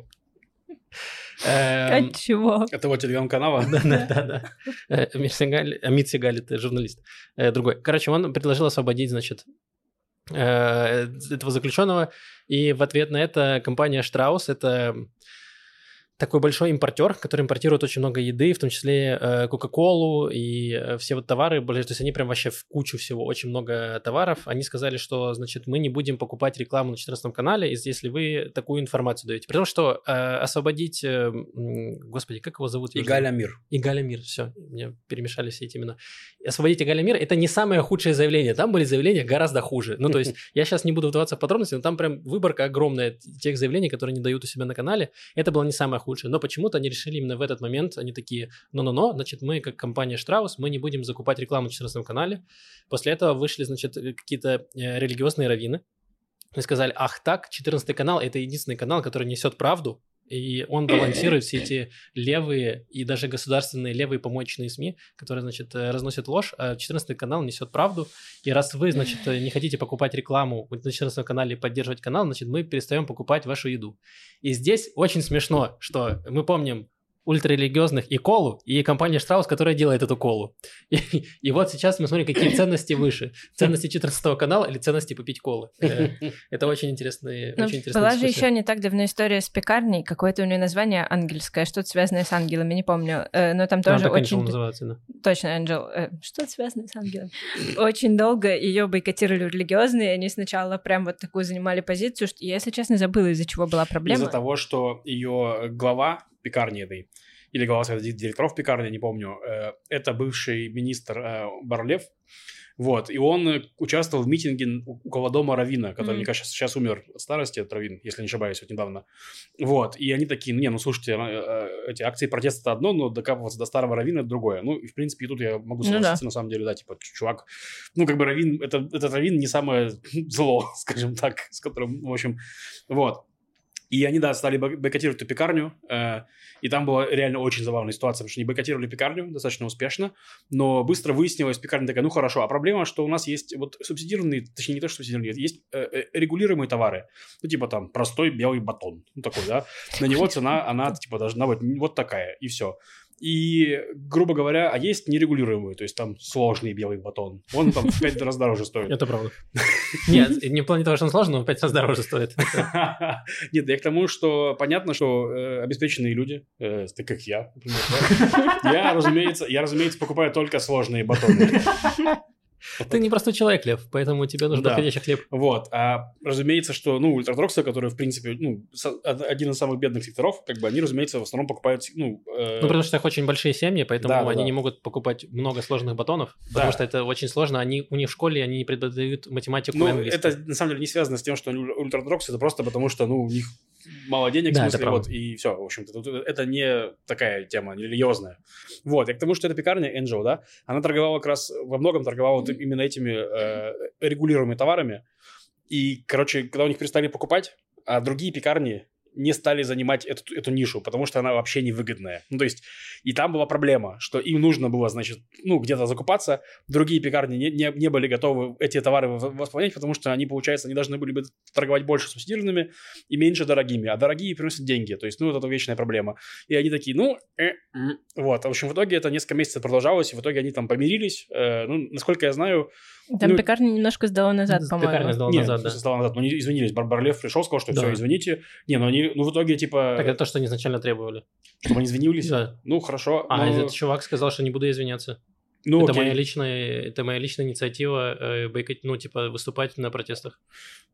Эм, От чего? Это вот телеграм-канала? [laughs] да, да, да, да. Амир Сигаль, Амит Сигаль, это журналист. Другой. Короче, он предложил освободить, значит, э, этого заключенного, и в ответ на это компания Штраус, это такой большой импортер, который импортирует очень много еды, в том числе э, Кока-Колу и э, все вот товары, то есть они прям вообще в кучу всего, очень много товаров. Они сказали, что, значит, мы не будем покупать рекламу на 14 канале, если- вы такую информацию даете. Потому что э, освободить, э, господи, как его зовут? Игаля Мир. Игаля Мир, все, мне перемешали все эти имена. Освободить Игаля Мир, это не самое худшее заявление, там были заявления гораздо хуже. Ну, то есть, [laughs] я сейчас не буду вдаваться в подробности, но там прям выборка огромная тех заявлений, которые не дают у себя на канале. Это было не самое худшее, но почему-то они решили именно в этот момент, они такие, ну-ну-ну, значит, мы, как компания Штраус, мы не будем закупать рекламу на 14 канале. После этого вышли, значит, какие-то э, религиозные раввины, и сказали, ах так, 14 канал – это единственный канал, который несет правду, и он балансирует все эти левые и даже государственные левые помоечные СМИ, которые, значит, э, разносят ложь, а 14 канал несет правду. И раз вы, значит, [laughs] э, не хотите покупать рекламу на 14 канале и поддерживать канал, значит, мы перестаем покупать вашу еду. И здесь очень смешно, что мы помним ультрарелигиозных и колу, и компания Штраус, которая делает эту колу. [laughs] И, и вот сейчас мы смотрим, какие ценности выше. Ценности 14 канала или ценности попить колы. Э, [laughs] Это очень интересные, Ну, очень интересная была же еще не так давно история с пекарней, какое-то у нее название ангельское, что-то связанное с ангелами, не помню. Э, Но там тоже так очень... Angel называется, да. Точно, Angel. Э, Что связано с ангелом? Очень долго ее бойкотировали религиозные, они сначала прям вот такую занимали позицию, что я, если честно, забыла, из-за чего была проблема. Из-за того, что ее глава пекарни этой, или глава совета директоров пекарни, не помню, э, это бывший министр э, Барлев, вот, и он э, участвовал в митинге у- около дома Равина, который, Мгм. мне кажется, сейчас умер от старости, от Равин, если не ошибаюсь, вот недавно. Вот, и они такие, не, ну, слушайте, эти акции протеста это одно, но докапываться до старого Равина это другое. Ну, и, в принципе, и тут я могу Ну да. согласиться, на самом деле, да, типа, чувак, ну, как бы Равин, это, этот Равин не самое [laughs] зло, скажем так, с которым, в общем, вот. И они, да, стали бой- бойкотировать эту пекарню, э, и там была реально очень забавная ситуация, потому что они бойкотировали пекарню достаточно успешно, но быстро выяснилось, пекарня такая, ну хорошо, а проблема, что у нас есть вот субсидированные, точнее не то, что субсидированные, есть э, э, регулируемые товары, ну типа там простой белый батон, ну такой, да, на него цена, она типа должна быть вот такая, и все. И, грубо говоря, а есть нерегулируемый, то есть там сложный белый батон. Он там в пять раз дороже стоит. Это правда. [laughs] Нет, не в плане того, что он сложный, но в пять раз дороже стоит. [laughs] Нет, я к тому, что понятно, что э, обеспеченные люди, э, так как я, например, я, разумеется, я, разумеется, покупаю только сложные батоны. [laughs] Ты не простой человек, Лев, поэтому тебе нужен Да. подходящий хлеб. Вот. А разумеется, что, ну, ультрадоксы, которые, в принципе, ну, один из самых бедных секторов, как бы они, разумеется, в основном покупают, ну... э, Ну, потому что у них очень большие семьи, поэтому Да, они да. не могут покупать много сложных батонов, Да. потому что это очень сложно. Они, у них в школе они не преподают математику Ну, и это на самом деле не связано с тем, что они ультрадоксы, это просто потому, что, ну, у них мало денег, Да, в смысле, вот, и все, в общем-то. Это не такая тема не религиозная. Вот, я к тому, что эта пекарня Angel, да, она торговала как раз, во многом торговала вот именно этими э, регулируемыми товарами, и, короче, когда у них перестали покупать, а другие пекарни не стали занимать эту, эту нишу, потому что она вообще невыгодная. Ну, то есть, и там была проблема, что им нужно было, значит, ну, где-то закупаться, другие пекарни не, не, не были готовы эти товары восполнять, потому что они, получается, они должны были бы торговать больше субсидированными и меньше дорогими, а дорогие приносят деньги, то есть, ну, вот это вечная проблема. И они такие, ну, э, м. вот, в общем, в итоге это несколько месяцев продолжалось, и в итоге они там помирились, Э, ну, насколько я знаю, Там Ну, пекарня немножко сдала назад, Пекарня по-моему. сдала нет, назад, да. стало назад, ну, не извинились, Барбар Лев пришел, сказал, что Да. все, извините, не, ну, они, ну, в итоге, типа, Так это то, что они изначально требовали. чтобы они извинились, Да. ну, хорошо, А ну, этот чувак сказал, что не буду извиняться. Ну, это окей. моя личная, это моя личная инициатива, э, бойкот- ну типа выступать на протестах.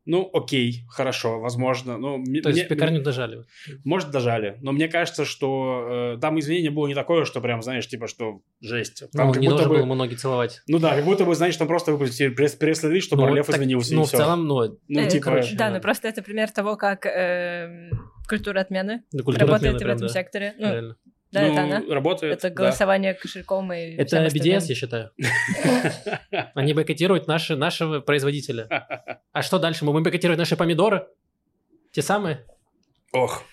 Ну, окей, хорошо, возможно. Ну, мне- То есть мне- пекарню дожали. Может, дожали. Но мне кажется, что э, там извинение было не такое, что прям, знаешь, типа, что жесть. Там Ну, как не будто должен бы... был ему ноги целовать. Ну да, как будто бы, знаешь, там просто выпустили пресс- пресс-релиз, что Ну, Барлев так- извинился, Ну, и в все. целом, ну, ну, Э, типа... короче, Да, да. ну просто это пример того, как эм, культура отмены да, культура работает отмены в прям, этом да, секторе. Ну, реально. Да, ну, это она. работает, Это да. голосование кошельком и Это. BDS, я считаю. [laughs] Они бойкотируют наши, нашего производителя. А что дальше? Мы будем бойкотировать наши помидоры? Те самые? Ох.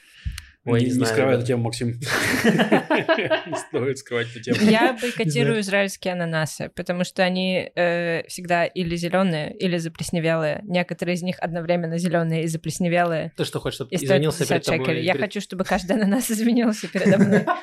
Ой, не, не не скрывай да. эту тему, Максим. [laughs] Не стоит скрывать эту тему. Я бойкотирую израильские ананасы, потому что они э, всегда или зеленые, или заплесневелые. Некоторые из них одновременно зеленые и заплесневелые. Ты что хочешь, чтобы извинился 50 перед тобой? Я хочу, чтобы каждый ананас извинился передо мной. [laughs]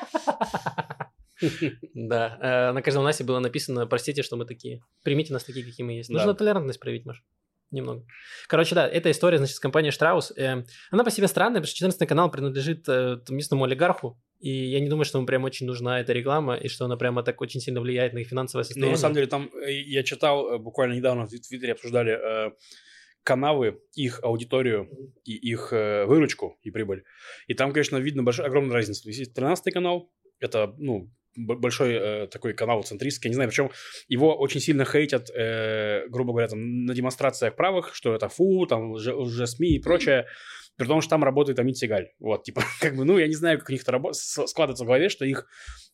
Да, э, на каждом насе было написано, простите, что мы такие. Примите нас такие, какие мы есть. Нужно толерантность проявить, Маш. Немного. Короче, да, эта история, значит, с компанией Штраус. э, она по себе странная, потому что 14 канал принадлежит э, местному олигарху. И я не думаю, что ему прям очень нужна эта реклама, и что она прямо так очень сильно влияет на их финансовое Ну, состояние. на самом деле, там э, я читал, э, буквально недавно в Твиттере обсуждали э, каналы, их аудиторию и их э, выручку и прибыль. И там, конечно, видно большая, огромная разница. То есть есть 13 канал, это, ну, большой э, такой канал центристский, не знаю, причем его очень сильно хейтят, э, грубо говоря, там, на демонстрациях правых, что это фу, там, лже, СМИ и прочее, при том, что там работает Амит Сигаль. Вот, типа, [laughs] как бы, ну, я не знаю, как у них это складывается в голове, что их,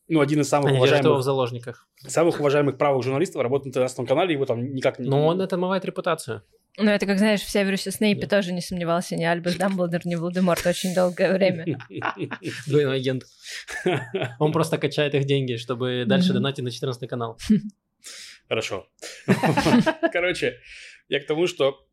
ну, один из самых Они держат его уважаемых в заложниках. самых уважаемых правых журналистов работает на 13 канале, его там никак не... Но он это омывает репутацию. Ну, это как, знаешь, в Северусе Снейпе Да. тоже не сомневался ни Альбус [laughs] Дамблдор, ни Волдеморт очень долгое время. [laughs] Двойной агент. [laughs] Он просто качает их деньги, чтобы дальше донатить на 14 канал. Хорошо. Короче, я к тому, что...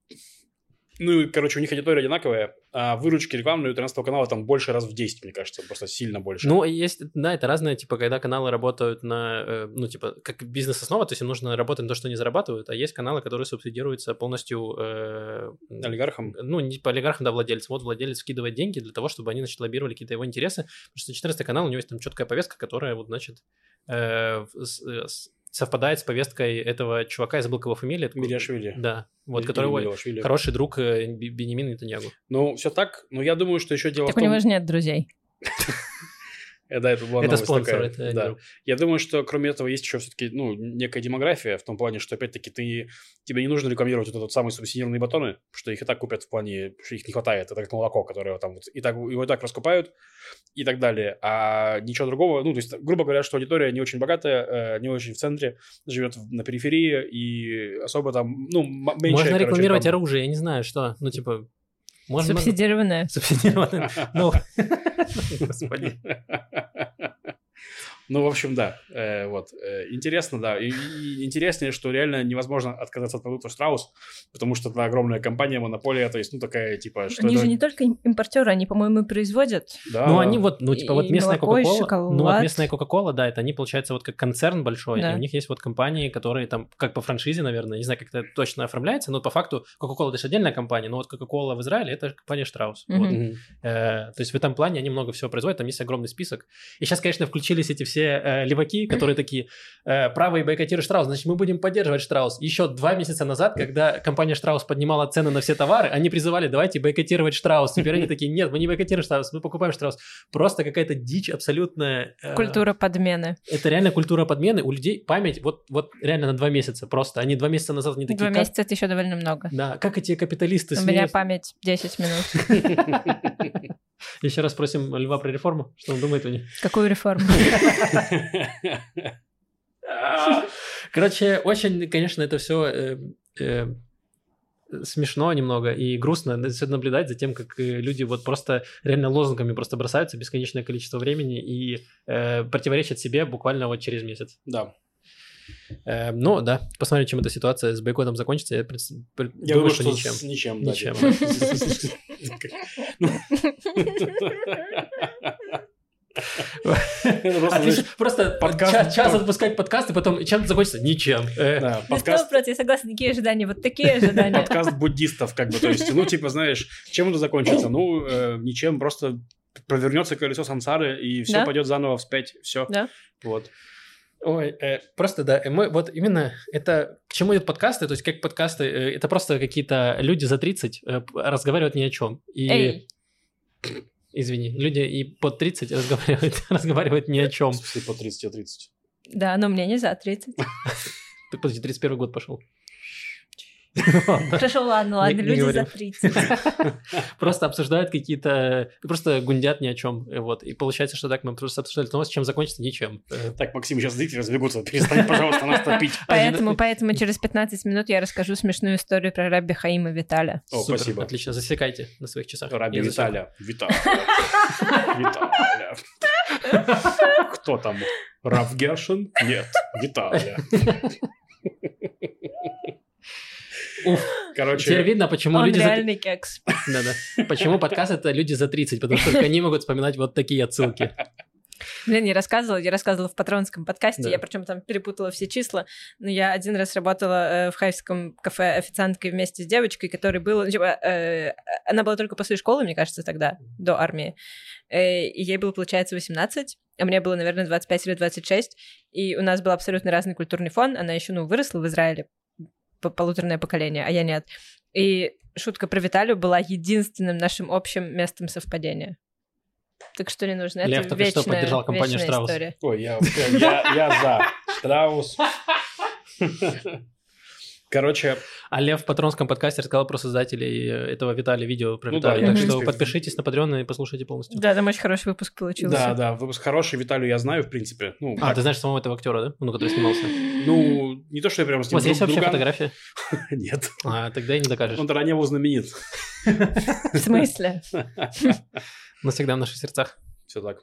Ну, и, короче, у них аудитория одинаковая, а выручки рекламные у 13 канала там больше раз в 10, мне кажется, просто сильно больше. Ну, есть, да, это разное, типа, когда каналы работают на, э, ну, типа, как бизнес-основа, то есть им нужно работать на то, что они зарабатывают, а есть каналы, которые субсидируются полностью, э, Олигархам. ну, не по олигархам, да, владельцам. Вот владелец вкидывает деньги для того, чтобы они, значит, лоббировали какие-то его интересы, потому что 14 канал, у него есть там четкая повестка, которая, вот, значит, э, с- э, с- совпадает с повесткой этого чувака, я забыл, его фамилия. такой- Мириашвили. Да, вот, который Мириашвили. хороший друг э, Бенемина Нетаньягу. Ну, все так, но я думаю, что еще дело Так в у том... него же нет друзей. [laughs] Э, Да, это была Это спонсор, такая. это да. Я думаю, что кроме этого есть еще все-таки ну, некая демография, в том плане, что опять-таки ты, тебе не нужно рекламировать вот этот самый субсидированные батоны, что их и так купят в плане, что их не хватает. Это как молоко, которое там вот и так, его и так раскупают и так далее. А ничего другого, ну, то есть, грубо говоря, что аудитория не очень богатая, э, не очень в центре, живет на периферии и особо там, ну, меньше... Можно короче, рекламировать там- оружие, я не знаю, что, ну, типа... Можно... Субсидированное. Субсидированное. Ну, господи. Ну, в общем, да. Э, вот. Э, интересно, да. И, и интереснее, что реально невозможно отказаться от продукта Штраус, потому что это огромная компания, монополия, то есть, ну, такая, типа... Что Они это... же не только им- импортеры, они, по-моему, и производят. Да, Ну, они вот, ну, типа, И вот местная Кока-Кола, ну, вот местная Кока-Кола, да, это они, получается, вот как концерн большой, Да. и у них есть вот компании, которые там, как по франшизе, наверное, не знаю, как это точно оформляется, но по факту Кока-Кола это же отдельная компания, но вот Кока-Кола в Израиле это компания Штраус. Мгм. Вот. Э, то есть в этом плане они много всего производят, там есть огромный список. И сейчас, конечно, включились эти все э, леваки, [laughs] которые такие, э, правые бойкотируют Штраус, значит, мы будем поддерживать Штраус. Еще два месяца назад, когда компания Штраус поднимала цены на все товары, они призывали, давайте бойкотировать Штраус. Теперь они [laughs] такие, нет, мы не бойкотируем Штраус, мы покупаем Штраус. Просто какая-то дичь абсолютная. э, Культура подмены. Это реально культура подмены. У людей память вот, вот реально на два месяца просто. Они два месяца назад не такие, Два как- месяца это еще довольно много. Да, как эти капиталисты У меня смеются. память 10 минут. [laughs] Еще раз спросим Льва про реформу, что он думает о ней. Какую реформу? Короче, очень, конечно, это все смешно немного и грустно наблюдать за тем, как э, люди вот просто реально лозунгами просто бросаются бесконечное количество времени и э, противоречат себе буквально вот через месяц. Да. Э, ну да, посмотрим, чем эта ситуация с бойкотом закончится. Я, пред- Я думаю, думаю, что что ничем. с ничем. да, Ничем. Это просто, подкаст- час отпускать подкасты, потом чем закончится? Ничем. Э, да, Ну, подкаст, наоборот, я согласна, такие ожидания, вот такие ожидания. подкаст буддистов, как бы, то есть, ну, типа, знаешь, чем это закончится? Ну, э, ничем, просто провернется колесо сансары, и все Да. пойдет заново вспять, все. Да. Вот. Ой, э, просто да, э, мы вот именно это к чему идут подкасты, то есть как подкасты, э, это просто какие-то люди за 30 э, разговаривают ни о чем. И, Эй, извини, люди и под 30 разговаривают, [laughs] разговаривают ни о чем. В смысле, по 30 30. да, но мне не за 30. [laughs] Так, подожди, 31 год пошел. [laughs] Хорошо, ладно, ладно, не люди за говорим. 30. Просто обсуждают какие-то, просто гундят ни о чем, э, вот. И получается, что так мы просто обсуждали новость, чем закончится ничем. Э, Так, Максим, сейчас зрители разбегутся. Перестань, пожалуйста, нас топить. [laughs] Поэтому, поэтому через 15 минут я расскажу смешную историю про Рабби Хаима Виталя. О, спасибо. Отлично, засекайте на своих часах. Раби засек. Виталя. Виталя. [laughs] Виталя. Кто там? Рав Гершин? Нет, Виталя. Уф, Короче, Теперь видно, почему Он люди за... реальный кекс. Да-да. Почему подкаст это люди за 30, потому что только они могут вспоминать вот такие отсылки. Блин, я рассказывала, я рассказывала в патронском подкасте, Да. я причем там перепутала все числа, но я один раз работала э, в хайском кафе официанткой вместе с девочкой, которой было, ну, типа, э, она была только после школы, мне кажется, тогда, до армии, Э, и ей было, получается, 18, а мне было, наверное, 25 или 26, и у нас был абсолютно разный культурный фон, она еще, ну, выросла в Израиле, полуторное поколение, а я нет. И шутка про Виталию была единственным нашим общим местом совпадения. Так что не нужно. Лев Это только что вечная, поддержал компанию «Штраус». история. Ой, я, я, я за. Штраус. [laughs] Короче, А Лев в патронском подкасте рассказал про создателей этого Виталия, видео про Ну да, Виталия. я так хочу что подпишитесь на Patreon и послушайте полностью. Да, там очень хороший выпуск получился. да, да, выпуск хороший, Виталию я знаю, в принципе. Ну, А, так, ты знаешь самого этого актера, да? Ну, который снимался. ну не то, что я прям с У вас есть вообще фотография? [laughs] Нет. А, тогда и не докажешь. Он был знаменит. В смысле? [laughs] Навсегда в наших сердцах. Все так.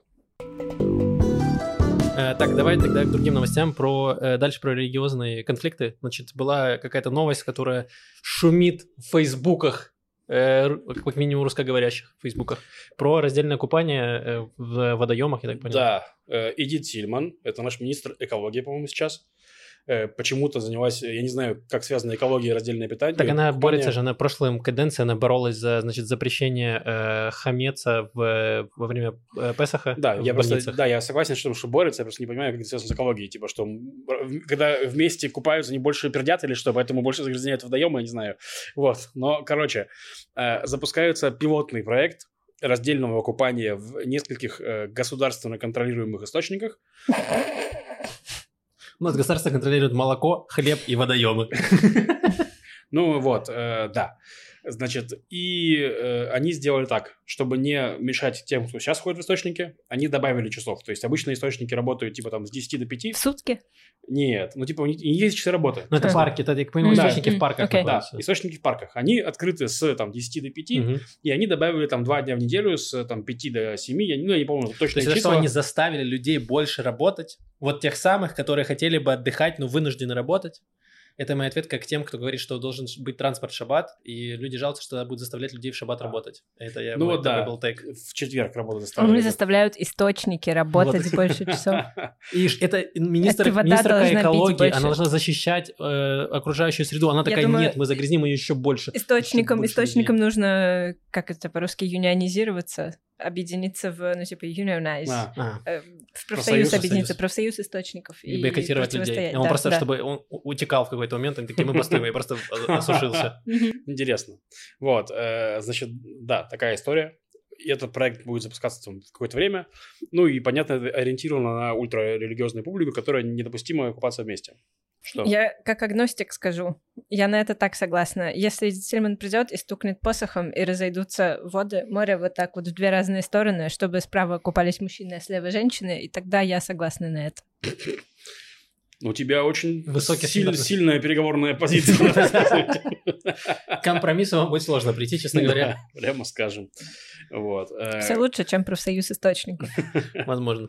Э, Так, давай тогда к другим новостям про э, дальше про религиозные конфликты. Значит, была какая-то новость, которая шумит в фейсбуках, э, как минимум русскоговорящих фейсбуках, про раздельное купание в водоемах, я так понял. Да, Эдит Сильман, это наш министр экологии, по-моему, сейчас, э, почему-то занялась, я не знаю, как связана экология и раздельное питание. Так она купание. борется же на прошлом каденции, она боролась за, значит, запрещение э, хамеца в, во время э, Песаха Да, в я просто, да, я согласен, что, что борется, я просто не понимаю, как это связано с экологией, типа, что в- когда вместе купаются, они больше пердят или что, поэтому больше загрязняют водоемы, я не знаю. Вот, но, короче, э, запускается пилотный проект раздельного купания в нескольких э, государственно контролируемых источниках. У нас государство контролирует молоко, хлеб и водоемы. [laughs] Ну вот, э, да. Значит, и э, они сделали так, чтобы не мешать тем, кто сейчас ходит в источники, они добавили часов. То есть обычно источники работают типа там с 10 до 5. В сутки? Нет, ну типа у них у них есть часы работы. Ну, это А. парки, это, я понимаю, Да. источники в парках Окей. Да, источники в парках. Они открыты с там 10 до 5, Мгм. и они добавили там 2 дня в неделю с там 5 до 7. Я, не- ну, я не помню То точно есть это что, они заставили людей больше работать? Вот тех самых, которые хотели бы отдыхать, но вынуждены работать? Это моя ответка к тем, кто говорит, что должен быть транспорт в шаббат, и люди жалуются, что будут заставлять людей в шаббат работать. Это я Ну мой вот да. был тейк. в четверг работу Мы заставили. заставляют источники работать Вот. больше часов. [laughs] И это министр, Это министрка экологии, она должна защищать э, окружающую среду. Она такая, думаю, нет, мы загрязним ее еще больше. Источникам, больше источникам нужно, как это по-русски, юнионизироваться, объединиться в, ну, типа, unionize. А, А, Э, В Профсоюз, профсоюз объединиться, союз. профсоюз источников. и бойкотировать людей. противостоять. Он Да, просто, да. чтобы он утекал в какой-то момент, они такие, мы бастуем, и просто [laughs] осушился. Интересно. Вот, э, значит, да, такая история. И этот проект будет запускаться там в какое-то время. Ну и, понятно, ориентировано на ультрарелигиозную публику, которая недопустимо купаться вместе. Что? Я как агностик скажу, я на это так согласна. Если Сильман придет и стукнет посохом, и разойдутся воды моря вот так вот в две разные стороны, чтобы справа купались мужчины, а слева женщины, и тогда я согласна на это. У тебя очень Высокий силь- сильная переговорная позиция. [laughs] К компромиссу вам будет сложно прийти, честно говоря. Прямо скажем. Э, Все лучше, чем профсоюз источников. Возможно.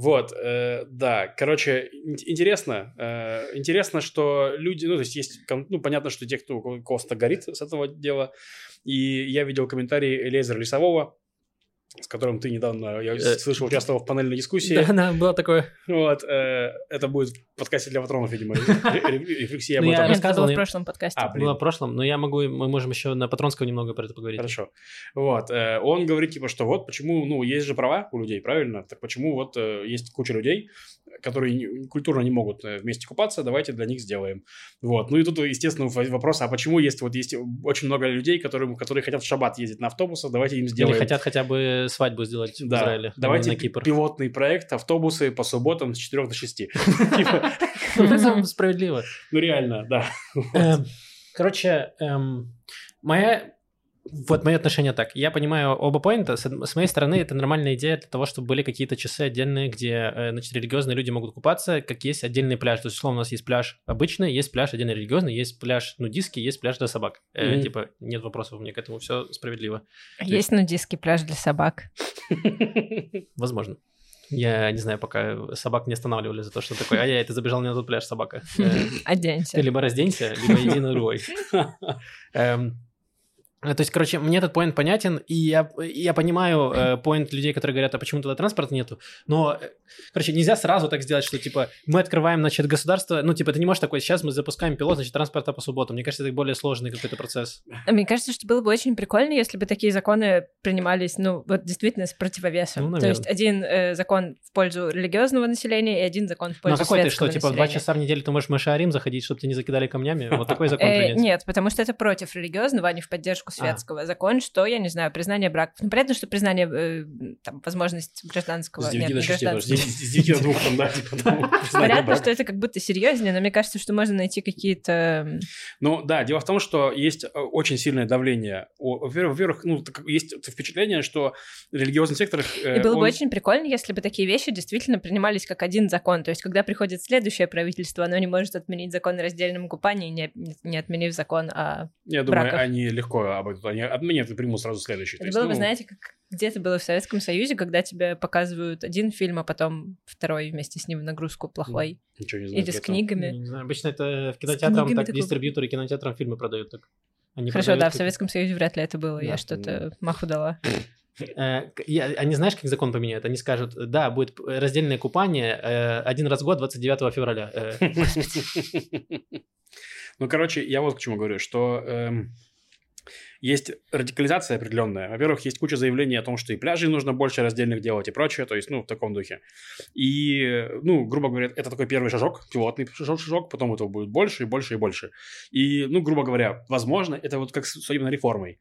Вот, э, да, короче, ин- интересно, э, интересно, что люди, ну, то есть есть, ну, понятно, что те, кто Коста горит с этого дела, и я видел комментарий Элезера Лесового, с которым ты недавно, я Э, слышал, участвовал в панельной дискуссии. [laughs] Да, да, было такое. Вот, э, это будет в подкасте для патронов, видимо, ре- [laughs] ре- рефлексия об Ну, я этом. Это рассказывал, в я- прошлом подкасте. А. Было в прошлом, но я могу, мы можем еще на Патронского немного про это поговорить. Хорошо. Вот. э, Он говорит, типа, что вот почему, ну, есть же права у людей, правильно? Так почему вот есть куча людей, которые культурно не могут э, вместе купаться, давайте для них сделаем. Вот. Ну и тут, естественно, в- вопрос, а почему есть вот есть очень много людей, которые, которые хотят в шаббат ездить на автобусах, давайте им Или сделаем. хотят хотя бы свадьбу сделать в да, Израиле, а давайте на Кипр. пилотный проект, автобусы по субботам с 4 до 6. [laughs] Типа, Это справедливо. Ну реально, да. Эм, Короче, эм, моя... Вот мое отношение так. Я понимаю оба поинта. С, моей стороны, это нормальная идея для того, чтобы были какие-то часы отдельные, где, э, значит, религиозные люди могут купаться, как есть отдельный пляж. То есть, условно, у нас есть пляж обычный, есть пляж отдельно религиозный, есть пляж нудистский, есть пляж для собак. Э, Мгм. Типа, нет вопросов у меня к этому, все справедливо. Есть нудистский пляж для собак. [laughs] Возможно. Я не знаю, пока собак не останавливали за то, что такое, а я это забежал не на тот пляж, собака. Э, [laughs] Оденься. Ты либо разденься, либо иди на другой. [laughs] Э, То есть, короче, мне этот поинт понятен, и я, я понимаю э, поинт людей, которые говорят, а почему тогда транспорта нету, но, э, короче, нельзя сразу так сделать, что, типа, мы открываем, значит, государство, ну, типа, ты не можешь такой, сейчас мы запускаем пилот, значит, транспорта по субботам. Мне кажется, это более сложный какой-то процесс. Мне кажется, что было бы очень прикольно, если бы такие законы принимались, ну, вот действительно с противовесом. Ну, То есть один э, закон в пользу религиозного населения и один закон в Ну, а пользу какой ты, что, типа, в два часа в неделю ты можешь в Машарим заходить, чтобы тебя не закидали камнями? Вот такой закон Э, принять. нет, потому что это против религиозного, а не в поддержку светского. Закон, что, я не знаю, признание браков. Ну, понятно, что признание, э, там, возможность гражданского... С нет, 9 не до 6, гражданского. с 9 до 2 там, да, [laughs] типа, там, признание Понятно, брака. что это как будто серьезнее, но мне кажется, что можно найти какие-то... Ну да, дело в том, что есть э, очень сильное давление. Во-первых, ну, есть впечатление, что религиозный сектор... э, И было бы очень прикольно, если бы такие вещи действительно принимались как один закон. То есть, когда приходит следующее правительство, оно не может отменить закон о раздельном купании, не, не отменив закон о... Я думаю, браков. они легко обойдут. Они отменят и примут сразу следующий. То Это есть, было бы, ну, знаете, как где-то было в Советском Союзе, когда тебе показывают один фильм, а потом второй вместе с ним в нагрузку плохой. Ничего не знаю. Или с книгами. Не знаю, обычно это в кинотеатрам так такого- дистрибьюторы кинотеатрам фильмы продают так. Они Хорошо, продают да, в Советском Союзе вряд ли это было. Да. Я что-то маху дала. Э, они знаешь, как закон поменяют? Они скажут, да, будет раздельное купание э, один раз в год, 29 февраля. Э, [laughs] Ну, короче, я вот к чему говорю, что эм, есть радикализация определенная. Во-первых, есть куча заявлений о том, что и пляжей нужно больше раздельных делать и прочее, то есть, ну, в таком духе. И, ну, грубо говоря, это такой первый шажок, пилотный шажок, потом этого будет больше и больше и больше. И, ну, грубо говоря, возможно, это вот как с судебной реформой.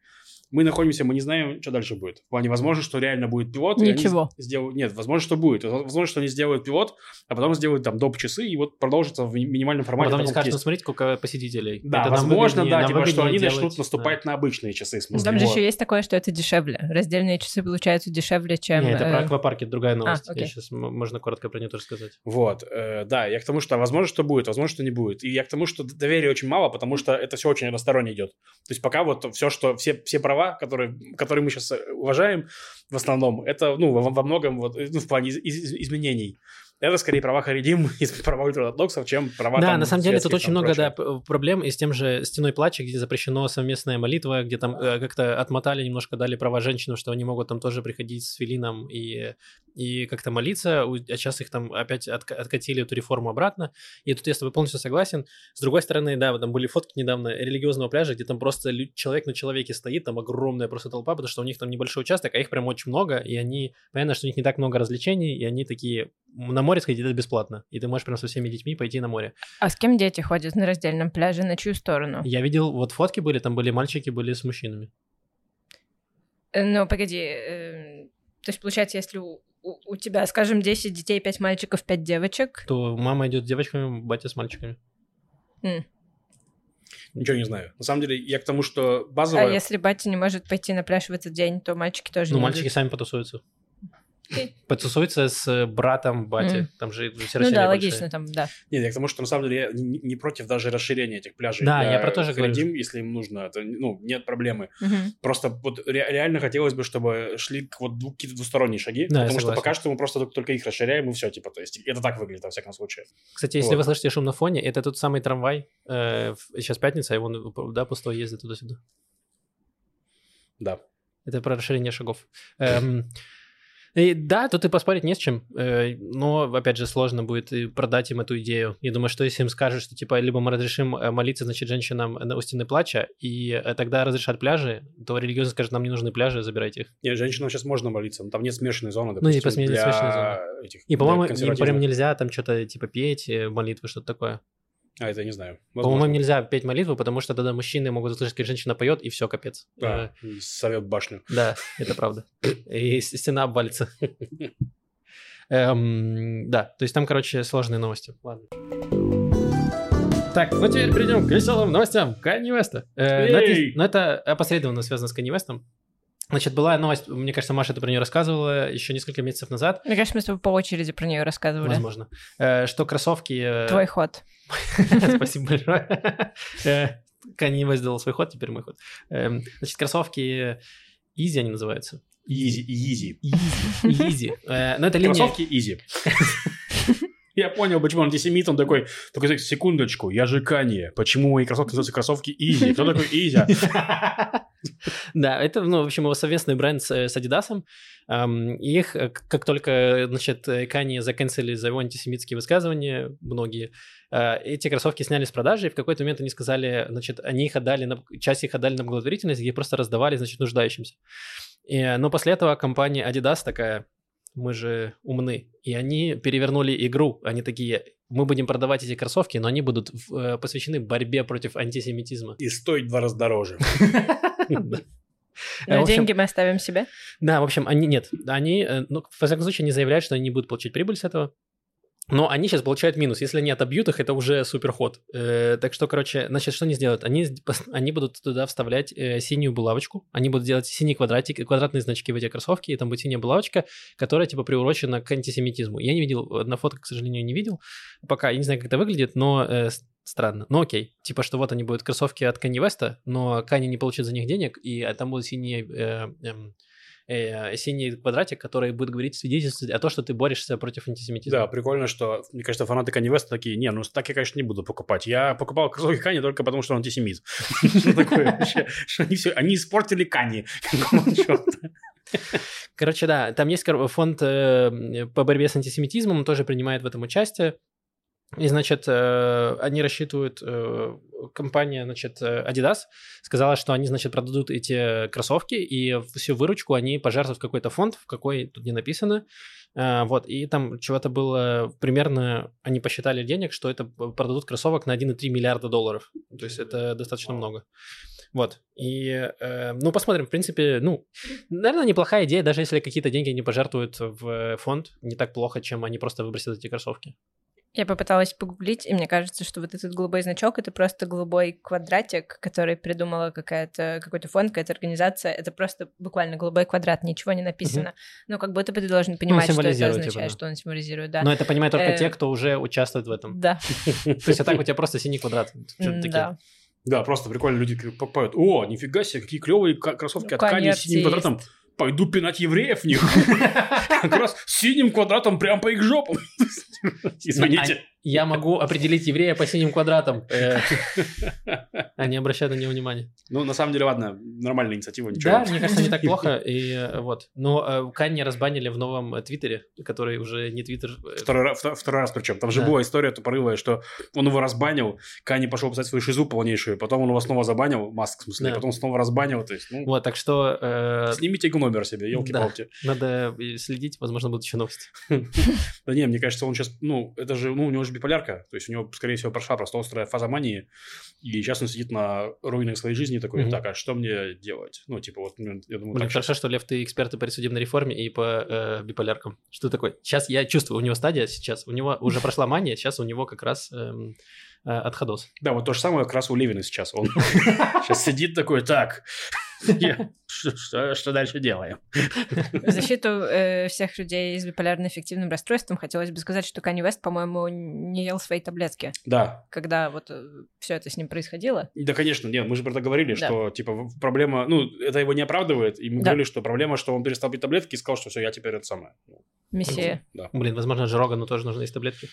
Мы находимся, мы не знаем, что дальше будет. В плане, возможно, что реально будет пилот. Ничего. сделают... Нет, возможно, что будет. Возможно, что они сделают пилот, а потом сделают там доп. часы, и вот продолжится в ми- минимальном А формате. потом так, не скажут, ну смотрите, сколько посетителей. Да, Это возможно, выгоднее- да, типа, что они делать, начнут да. наступать на обычные часы. смысле, Там же вот. еще есть такое, что это дешевле. Раздельные часы получаются дешевле, чем... Не, это э, про аквапарки, другая новость. окей. Я сейчас можно коротко про нее тоже сказать. Вот, э, да, я к тому, что возможно, что будет, возможно, что не будет. И я к тому, что доверия очень мало, потому что это все очень односторонне идет. То есть пока вот все, что, все, все права, которые, которые мы сейчас уважаем в основном, это, ну, во, во многом вот, э, ну, в плане из- из- изменений. Это скорее права Харидим [laughs] и права ультраортодоксов, чем права Да, там, на самом деле тут очень много да, прочее. проблем и с тем же стеной плача, где запрещено совместная молитва, где там э, как-то отмотали немножко, дали права женщинам, что они могут там тоже приходить с филином и, и как-то молиться, а сейчас их там опять отка- откатили эту реформу обратно, и тут я с тобой полностью согласен. С другой стороны, да, там были фотки недавно религиозного пляжа, где там просто человек на человеке стоит, там огромная просто толпа, потому что у них там небольшой участок, а их прям очень много, и они, понятно, что у них не так много развлечений, и они такие, на море сходить это бесплатно, и ты можешь прям со всеми детьми пойти на море. А с кем дети ходят на раздельном пляже? На чью сторону? Я видел, вот фотки были, там были мальчики, были с мужчинами. Э, Ну, погоди. э, То есть, получается, если у, у- у тебя, скажем, 10 детей, 5 мальчиков, 5 девочек, То мама идет с девочками, батя с мальчиками. Ничего не знаю. На самом деле, я к тому, что а базовое... если батя не может пойти на пляж в этот день, то мальчики тоже Ну, не мальчики идут. сами потусуются. Окей. Потусуются с братом бати. Мгм. Там же все Ну да, большие. логично там, да. Нет, я к тому, что на самом деле я не, не против даже расширения этих пляжей. Да, я про то же говорю. Харидим, если им нужно. Это, ну, нет проблемы. Мгм. Просто вот ре- реально хотелось бы, чтобы шли вот какие-то двусторонние шаги, Да, потому что пока что мы просто только, их расширяем и все, типа, то есть это так выглядит во всяком случае. Кстати, если Вот. вы слышите шум на фоне, это тот самый трамвай. э, сейчас пятница, и он, да, пустой ездит туда-сюда. Да. Это про расширение шагов. Эм, и да, тут и поспорить не с чем, э, но, опять же, сложно будет продать им эту идею. Я думаю, что если им скажут, что, типа, либо мы разрешим э, молиться, значит, женщинам на у стены плача, и э, тогда разрешат пляжи, то религиозно скажут, нам не нужны пляжи, забирайте их. Нет, женщинам сейчас можно молиться, но там нет смешанной зоны, Ну, и допустим, посме- для смешанной зоны. этих И, по-моему, им прям нельзя там что-то, типа, петь, э, молитвы, что-то такое. А, это я не знаю. По-моему, им нельзя петь молитву, потому что тогда мужчины могут услышать, как женщина поет, и все, капец. Да, и совет башню. Э, Да, это правда. И стена обвалится. Эм, Да, то есть там, короче, сложные новости. Ладно. Так, ну теперь перейдем к веселым новостям Канни Веста. Э, Но это, но это опосредованно связано с Канни Вестом. Значит, была новость, мне кажется, Маша это про нее рассказывала еще несколько месяцев назад, Мне кажется, мы с тобой по очереди про нее рассказывали. возможно, э, что кроссовки... э, [laughs] Твой ход. [laughs] Спасибо большое. Э, Вест сделал свой ход, теперь мой ход. Эм, Значит, кроссовки Yeezy они называются. Изи, изи. Easy. Э, Но это линия... Кроссовки изи. [laughs] Я понял, почему он антисемит, он такой, такой, секундочку, я же Канье, почему мои кроссовки называются кроссовки Изи? Кто такой Изи? [laughs] Да, это, ну, в общем, его совместный бренд с, с Adidas. Их, э, как только, значит, Кани заканцелили за его антисемитские высказывания, многие, э, эти кроссовки сняли с продажи, и в какой-то момент они сказали, значит, они их отдали, на, часть их отдали на благотворительность, где просто раздавали, значит, нуждающимся. И, э, но после этого компания Adidas такая, мы же умны, и они перевернули игру, они такие, мы будем продавать эти кроссовки, но они будут в- э, посвящены борьбе против антисемитизма. И стоить в два раза дороже. [laughs] Э, Но в общем, деньги мы оставим себе. Да, в общем, они нет. Они, э, ну, во всяком случае, не заявляют, что они не будут получать прибыль с этого. Но они сейчас получают минус. Если они отобьют их, это уже супер ход. Э, так что, короче, значит, что они сделают? Они, они будут туда вставлять э, синюю булавочку. Они будут делать синие квадратики, квадратные значки в эти кроссовки, и там будет синяя булавочка, которая, типа, приурочена к антисемитизму. Я не видел, э, на фото, к сожалению, не видел. Пока, я не знаю, как это выглядит, но э, странно. Ну, окей. Типа, что вот они будут кроссовки от Kanye West, но Kanye не получит за них денег, и а, там будут синие... э, эм, э, синий квадратик, который будет говорить свидетельствовать о том, что ты борешься против антисемитизма. Да, прикольно, что, мне кажется, фанаты Канни Веста такие, не, ну так я, конечно, не буду покупать. Я покупал кроссовки Канни только потому, что он антисемит. [laughs] Что такое они испортили [laughs] чёрта? Короче, да, там есть фонд э, по борьбе с антисемитизмом, он тоже принимает в этом участие. И, значит, э, они рассчитывают, э, компания, значит, э, Adidas сказала, что они, значит, продадут эти кроссовки, и всю выручку они пожертвуют в какой-то фонд, в какой, тут не написано, Вот, и там чего-то было примерно, они посчитали денег, что это продадут кроссовок на 1,3 миллиарда долларов. То есть это достаточно много. Вот, и, э, ну, посмотрим, в принципе, ну, наверное, неплохая идея, даже если какие-то деньги они пожертвуют в фонд, не так плохо, чем они просто выбросят эти кроссовки. Я попыталась погуглить, и мне кажется, что вот этот голубой значок — это просто голубой квадратик, который придумала какая-то, какой-то фонд, какая-то организация. Это просто буквально голубой квадрат, ничего не написано. Но как будто бы ты должен понимать, что это символизирует, типа, означает, да. что он символизирует, да. Но это понимают только Э, те, кто уже участвует в этом. [laughs] Да, [laughs] То есть, а так у тебя просто синий квадрат. Такие. да. Да, просто прикольно люди покупают. О, нифига себе, какие клевые кроссовки Ну, от ткани с синим квадратом. Пойду пинать евреев в них. [laughs] Как раз синим квадратом прям по их жопам. Извините. Я могу определить еврея по синим квадратам, э, а не обращать на него внимания. Ну, на самом деле, ладно, нормальная инициатива, ничего. Да, мне кажется, не так плохо. И э, вот. Но э, Канни разбанили в новом твиттере, который уже не твиттер. Второй, второй раз причем. Там же была история тупорылая, что он его разбанил, Кани пошел писать свою шизу полнейшую, потом он его снова забанил, Маск в смысле, потом снова разбанил, то есть, ну, Вот, так что снимите номер себе, елки-палки. надо э, следить, возможно, будут еще новости. [laughs] Да не, мне кажется, он сейчас, ну, это же, ну, у него же биполярка, то есть у него, скорее всего, прошла просто острая фаза мании, и сейчас он сидит на руинах своей жизни и такой, так, а что мне делать? Ну, типа, вот, ну, я думаю, Блин, хорошо, что, Лев, ты эксперт по судебной реформе, и по э, биполяркам. Что такое? Сейчас я чувствую, у него стадия сейчас, у него уже прошла мания, сейчас у него как раз эм, э, отходос. Да, вот то же самое как раз у Левина сейчас. Он [laughs] сейчас сидит такой, так, что- дальше делаем? В защиту э, всех людей с биполярно-эффективным расстройством хотелось бы сказать, что Канни Вест, по-моему, не ел свои таблетки, Да, когда вот все это с ним происходило. Да, конечно, нет, мы же про это говорили, что, типа, проблема, ну, это его не оправдывает, и мы говорили, что проблема, что он перестал пить таблетки и сказал, что все, я теперь это самое. Ну, Мессия. Да. Блин, возможно, Джерогану тоже нужны есть таблетки.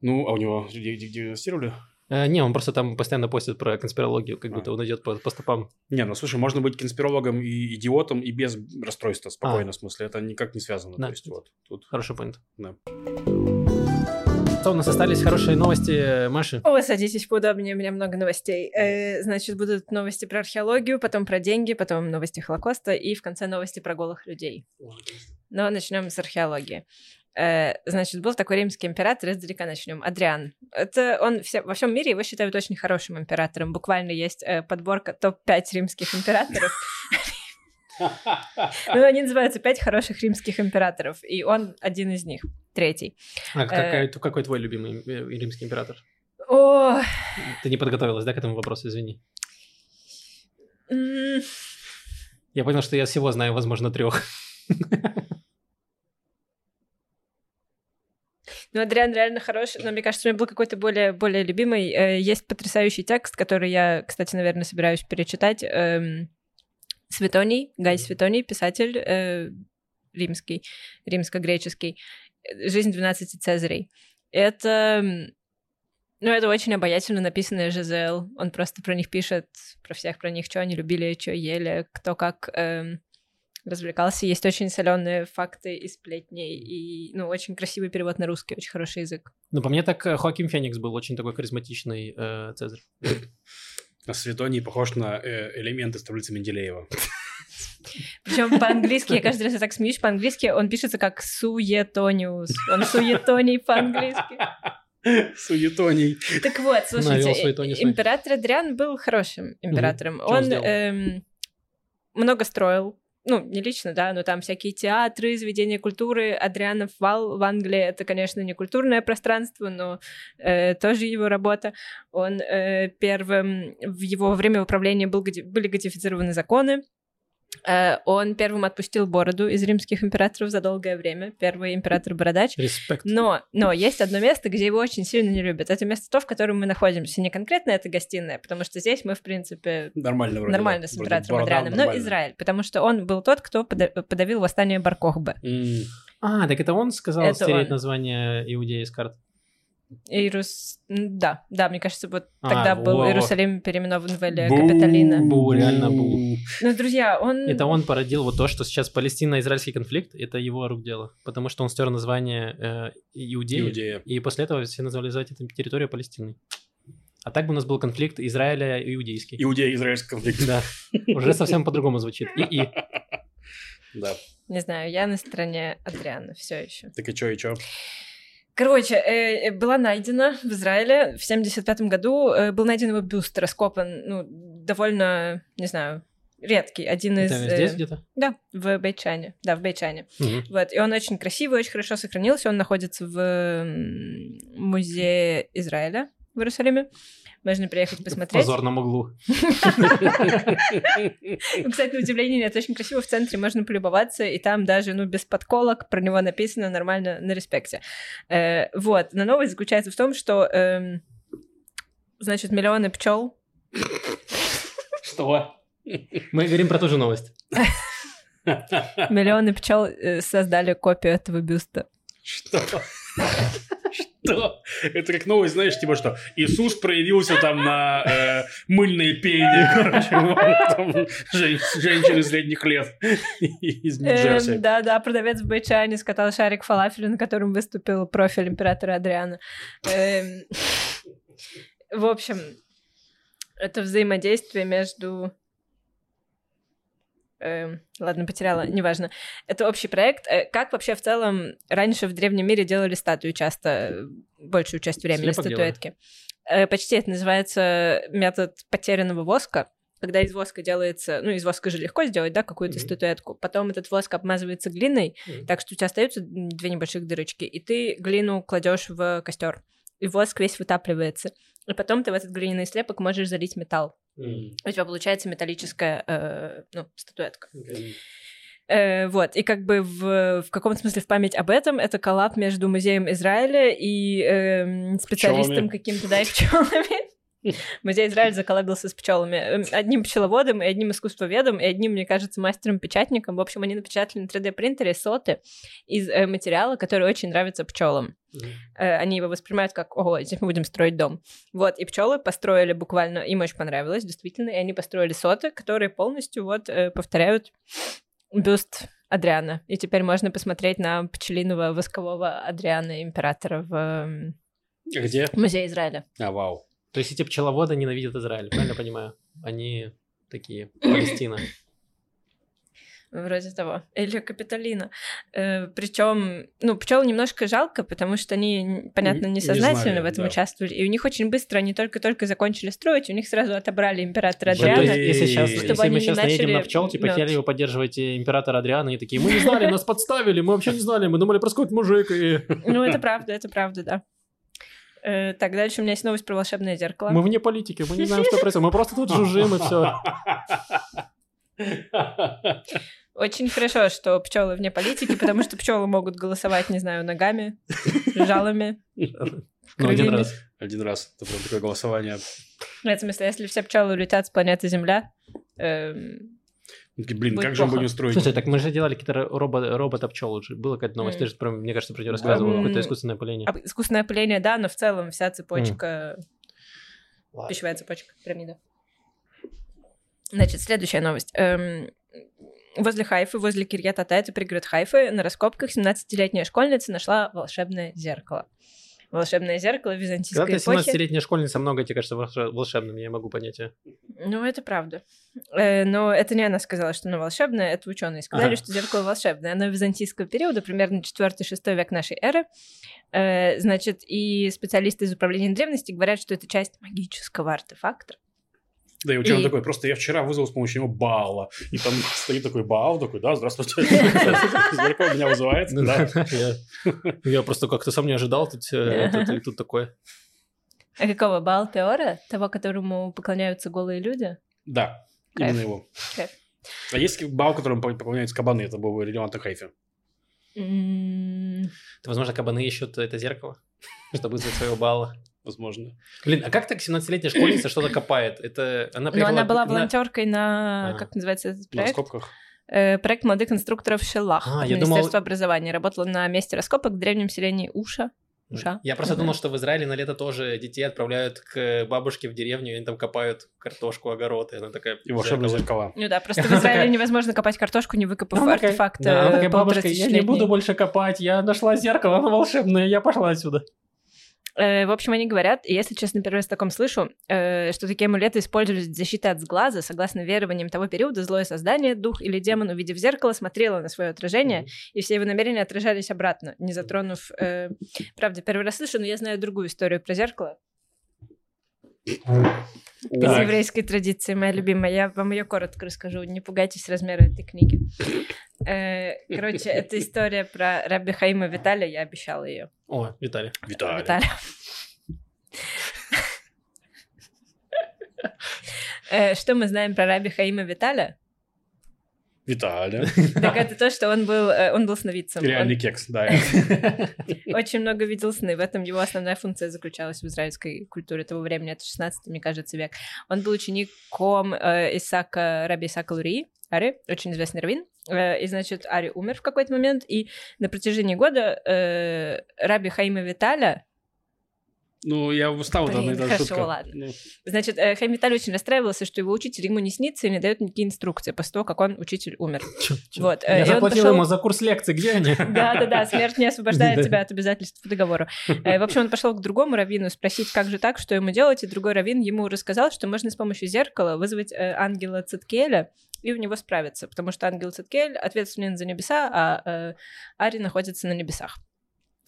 Ну, а у него ди- диагностировали? Э, не, он просто там постоянно постит про конспирологию, как А. будто он идет по, по стопам. Не, ну, слушай, можно быть конспирологом и идиотом и без расстройства, спокойно, в смысле, это никак не связано, Да. то есть, вот, тут... Хороший поинт. Да. Что, у нас остались хорошие новости, Маши? О, садитесь поудобнее, у меня много новостей. Э, значит, будут новости про археологию, потом про деньги, потом новости Холокоста и в конце новости про голых людей. Но начнем с археологии. Э, значит, был такой римский император, издалека начнем. Адриан. Это он все, во всем мире его считают очень хорошим императором. Буквально есть э, подборка топ-5 римских императоров. [laughs] Ну, они называются «Пять хороших римских императоров», и он один из них, третий. А какой, Э. какой твой любимый римский император? О, Ты не подготовилась, да, к этому вопросу, извини. Я понял, что я всего знаю, возможно, трех. [laughs] Ну, Адриан реально хороший, но мне кажется, у меня был какой-то более, более любимый. Э, Есть потрясающий текст, который я, кстати, наверное, собираюсь перечитать. Эм, Светоний, Гай Светоний, писатель э, римский, римско-греческий. «Жизнь 12 Цезарей». Это... Ну, это очень обаятельно написанная Жизел. Он просто про них пишет, про всех про них, что они любили, что ели, кто как эм, развлекался. Есть очень соленые факты и сплетни, и, ну, очень красивый перевод на русский, очень хороший язык. Ну, по мне так э, Хоаким Феникс был очень такой харизматичный э, Цезарь. А Светоний похож на э, элемент из таблицы Менделеева. Причем по-английски, я каждый раз я так смеюсь, по-английски он пишется как суетониус. Он суетоний по-английски. Суетоний. Так вот, слушайте, э, император Адриан был хорошим императором. Он эм, много строил, ну, не лично, да, но там всякие театры, заведения культуры. Адрианов вал в Англии — это, конечно, не культурное пространство, но э, тоже его работа. Он э, первым, в его время управления был, были кодифицированы законы, он первым отпустил бороду из римских императоров за долгое время, первый император-бородач. Респект. Но, но есть одно место, где его очень сильно не любят. Это место то, в котором мы находимся. Не конкретно это гостиная, потому что здесь мы, в принципе, Нормально вроде. нормально да. с императором борода Адрианом, но нормально. Израиль, потому что он был тот, кто пода- подавил восстание Баркохбе. М, А, так это он сказал Это стереть он. название Иудеи из карт? Иерус... Да, да, мне кажется, вот А, тогда был во-во. Иерусалим переименован в Элия Бу. Капитолина. Бу, реально бу. Ну, друзья, он... Это он породил вот то, что сейчас Палестино-израильский конфликт, это его рук дело. Потому что он стер название э, Иудеи, Иудея. и после этого все назвали эту территорию Палестиной. А так бы у нас был конфликт Израиля и иудейский. Иудея израильский конфликт. Да, уже совсем по-другому звучит. И, и. Да. Не знаю, я на стороне Адриана все еще. Так и чё, и чё? Короче, э, э, была найдена в Израиле в 75 году, э, был найден его бюст, раскопан, ну, довольно, не знаю, редкий, один из... Это здесь э, где-то? Да, в Бейчане, да, в Бейчане. Мгм. Вот, и он очень красивый, очень хорошо сохранился, он находится в музее Израиля в Иерусалиме. Можно приехать В посмотреть. позорном углу. Ну, Кстати, на удивление нет, очень красиво в центре, можно полюбоваться, и там даже, ну, без подколок про него написано нормально на респекте. Э, вот, но новость заключается в том, что, эм, значит, миллионы пчел Что? Мы говорим про ту же новость. Миллионы пчел э, создали копию этого бюста. Что? Что? Это как новость, знаешь, типа что? Иисус проявился там на э, мыльные пени, короче, женщины средних лет [laughs] из Нью-Джерси. Эм, Да, да, продавец в Байчане скатал шарик фалафеля, на котором выступил профиль императора Адриана. Эм, В общем, это взаимодействие между... эм, Ладно, потеряла, неважно. Это общий проект. Э, Как вообще в целом раньше в древнем мире делали статуи часто, э, большую часть времени Слепок статуэтки? Э, Почти это называется метод потерянного воска, когда из воска делается, ну, из воска же легко сделать, да, какую-то Мгм. статуэтку. Потом этот воск обмазывается глиной, Мгм. так что у тебя остаются две небольших дырочки, и ты глину кладешь в костер, и воск весь вытапливается. И потом ты в этот глиняный слепок можешь залить металл. М. У тебя получается металлическая э, ну, статуэтка. Э, вот, и как бы в, в каком-то смысле в память об этом это коллаб между музеем Израиля и эм, специалистом каким-то, да, и пчелами. [laughs] Музей Израиля заколлабился с пчелами. Эм, Одним пчеловодом, и одним искусствоведом, и одним, мне кажется, мастером-печатником. В общем, они напечатали на 3D-принтере соты из э, материала, который очень нравится пчелам. Э, они его воспринимают как, ого, здесь мы будем строить дом. Вот, и пчелы построили буквально, им очень понравилось, действительно, и они построили соты, которые полностью вот э, повторяют бюст Адриана. И теперь можно посмотреть на пчелиного воскового Адриана, императора в эм, Где? музее Израиля. А, вау. То есть эти пчеловоды ненавидят Израиль, правильно понимаю? Они такие, [coughs] Палестина. Вроде того. Или Капитолина. причем, ну, пчел немножко жалко, потому что они, понятно, Не- не несознательно знали, в этом да. участвовали. И у них очень быстро, они только-только закончили строить, у них сразу отобрали императора Вот Вот, то Адриана. есть, если сейчас, Чтобы если они мы не сейчас наедем на начали пчел, типа, хотели вы поддерживать императора Адриана, и такие, мы не знали, нас подставили, мы вообще не знали, мы думали, какой-то мужик, и Ну, это [laughs] правда, это правда, да. Э, Так, дальше у меня есть новость про волшебное зеркало. мы вне политики, мы не знаем, что происходит, мы просто тут [laughs] жужжим, и все. Очень хорошо, что пчелы вне политики, потому что пчелы могут голосовать, не знаю, ногами, жалами. [laughs] Ну, один раз. Один раз. Это прям такое голосование. В этом смысле, если все пчелы улетят с планеты Земля, эм, Блин, Будет как же мы плохо. будем строить? Слушай, так мы же делали какие-то робо- робота-пчел уже. Была какая-то новость, М. ты же, про- мне кажется, про нее рассказывал, М. какое-то искусственное опыление. об- искусственное опыление, да, но в целом вся цепочка, Ладно. пищевая цепочка, пирамида. Значит, следующая новость. Эм, возле Хайфы, возле Кирьят-Ата, это пригород Хайфы, на раскопках 17-летняя школьница нашла волшебное зеркало. Волшебное зеркало Когда византийской ты эпохи. 17-летняя школьница, много тебе кажется волш- волшебным, я могу понять. а. Ну, это правда. Э, но это не она сказала, что оно волшебное, это ученые сказали, Ага. что зеркало волшебное. Оно византийского периода, примерно 4-6 век нашей эры. Э, значит, и специалисты из управления древности говорят, что это часть магического артефакта. Да, и у тебя И- такой, просто я вчера вызвал с помощью него Баала. И там стоит такой Баал, такой, да, здравствуйте. [laughs] Зеркало меня вызывает, я- просто как-то сам не ожидал, тут э, тут- и тут такое. А какого? Баал Теора? Того, которому поклоняются голые люди? Да, именно его. А есть Баал, которому поклоняются кабаны, это был релевант Хайфе. М, Это, возможно, кабаны ищут это зеркало, [laughs] чтобы вызвать своего балла. Возможно. Блин, а как так 17-летняя школьница что-то [coughs] копает? Это она Но приехала... она была на- волонтеркой на... Как называется этот На проект? раскопках. Э, Проект молодых конструкторов Шеллах. А, я Министерство думал- образования. Работала на месте раскопок в древнем селении Уша. Уша. Я просто думал, что в Израиле на лето тоже детей отправляют к бабушке в деревню, и они там копают картошку, огород, и она такая... И волшебные зеркало. зеркала. Ну да, просто в Израиле невозможно копать картошку, не выкопав артефакт. Да, она э, такая, бабушка, я не полуторатысячелетний». буду больше копать, я нашла зеркало, оно волшебное, я пошла отсюда. Э, в общем, они говорят, и если честно, первый раз о таком слышу, э, что такие амулеты использовались для защиты от сглаза, согласно верованиям того периода, злое создание, дух или демон, увидев зеркало, смотрело на свое отражение, и все его намерения отражались обратно, не затронув... Э, правда, первый раз слышу, но я знаю другую историю про зеркало. Из Так. еврейской традиции, моя любимая. Я вам ее коротко расскажу. Не пугайтесь размера этой книги. Э, [laughs] Короче, это история про Раби Хаима Виталия. Я обещала ее. О, Виталий. Виталий. [laughs] Э, Что мы знаем про Раби Хаима Виталия? Виталий. Так это то, что он был, э, он был сновидцем. Реальный Он кекс, да. [laughs] очень много видел сны. В этом его основная функция заключалась в израильской культуре того времени. Это 16 мне кажется, век. Он был учеником Исаака, Раби Исаака Лурии, Ари, очень известный раввин. Э, и, значит, Ари умер в какой-то момент, и на протяжении года э, Раби Хаима Виталя Ну, я устал, там Блин, эта хорошо, шутка. ладно. Ну, Значит, э, Хайм Виталий очень расстраивался, что его учитель ему не снится и не дает никакие инструкции после того, как он, учитель, умер. [laughs] Чё- чё? Вот, э, Я и заплатил пошёл- ему за курс лекций, где они? [laughs] Да-да-да, смерть не освобождает Да. тебя от обязательств по договору. Э, В общем, он пошел к другому раввину спросить, как же так, что ему делать, и другой раввин ему рассказал, что можно с помощью зеркала вызвать ангела Циткеля и у него справиться, потому что ангел Циткель ответственен за небеса, а Ари находится на небесах.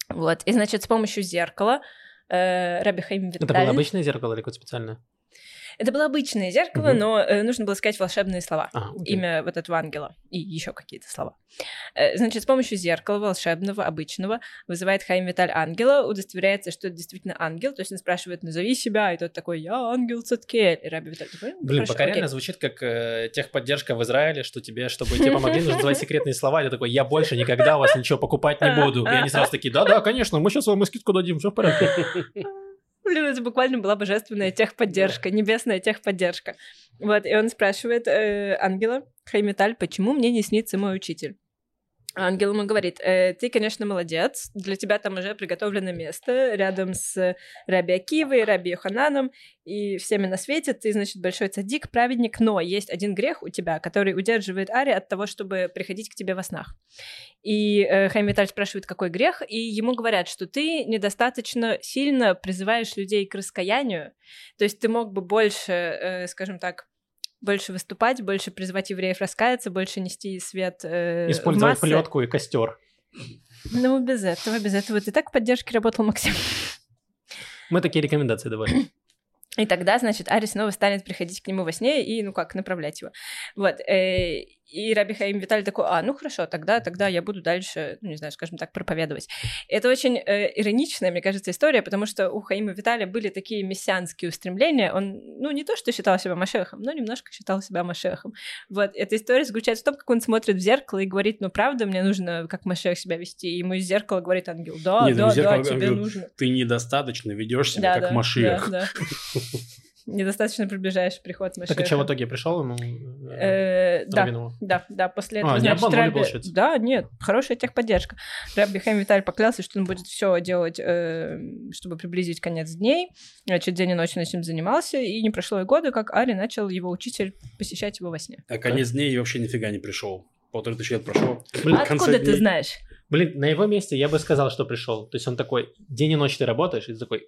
Вот, и, значит, с помощью зеркала э, Раби Хаим Это было Виталь- обычное зеркало или какое-то специальное? Это было обычное зеркало, Мгм. но э, нужно было сказать волшебные слова. А, окей. Имя вот этого ангела и еще какие-то слова. Э, Значит, с помощью зеркала волшебного, обычного, вызывает Хайм Виталь ангела, удостоверяется, что это действительно ангел, то есть он спрашивает, назови себя, и тот такой, я ангел Циткель. И Раби Виталь такой, «Ну, Блин, хорошо, пока окей». реально звучит как э, техподдержка в Израиле, что тебе, чтобы тебе [laughs] помогли, нужно называть секретные слова. И ты такой, я больше никогда у вас ничего покупать не буду. И они сразу такие, да-да, конечно, мы сейчас вам и скидку дадим, все в порядке. [laughs] Блин, это буквально была божественная техподдержка, небесная техподдержка. Вот, и он спрашивает э, ангела Хайметаль, почему мне не снится мой учитель? Ангел ему говорит, «Э, ты, конечно, молодец, для тебя там уже приготовлено место рядом с Раби Акивой, Раби Йохананом и всеми на свете. Ты, значит, большой цадик, праведник, но есть один грех у тебя, который удерживает Ари от того, чтобы приходить к тебе во снах. И э, Хайм Виталь спрашивает, какой грех, и ему говорят, что ты недостаточно сильно призываешь людей к раскаянию, то есть ты мог бы больше, э, скажем так, больше выступать, больше призывать евреев раскаяться, больше нести свет э, Использовать массы. плетку и костер. Ну, без этого, без этого. Ты так в поддержке работал, Максим. Мы такие рекомендации давали. И тогда, значит, Ари снова станет приходить к нему во сне и, ну как, направлять его. Вот. э, И Раби Хаим Виталий такой, а, ну хорошо, тогда, тогда я буду дальше, ну не знаю, скажем так, проповедовать. Это очень э, ироничная, мне кажется, история, потому что у Хаима Виталия были такие мессианские устремления. Он, ну не то, что считал себя Машехом, но немножко считал себя Машехом. Вот. Эта история заключается в том, как он смотрит в зеркало и говорит, ну правда, мне нужно как Машех себя вести. И ему из зеркала говорит ангел, да, Нет, да, из зеркала да, тебе ангел, нужно. Ты недостаточно ведешь себя Да, как да, Машиах. да, да. [laughs] Недостаточно приближаешь приход Машеха. Так и что в итоге пришел ему? Э, Да, Равинову? да, да, после А, этого, не значит, обманули, Раби- получается? Да, нет, хорошая техподдержка. Раби Хайм Виталий поклялся, что он будет все делать, э, чтобы приблизить конец дней. Значит, день и ночь он этим занимался, и не прошло и года, как Ари начал его учитель посещать его во сне. А конец дней вообще нифига не пришел. Полторы тысячи лет прошло. Блин, А Откуда ты дней. знаешь? Блин, на его месте я бы сказал, что пришел. То есть он такой, день и ночь ты работаешь, и ты такой,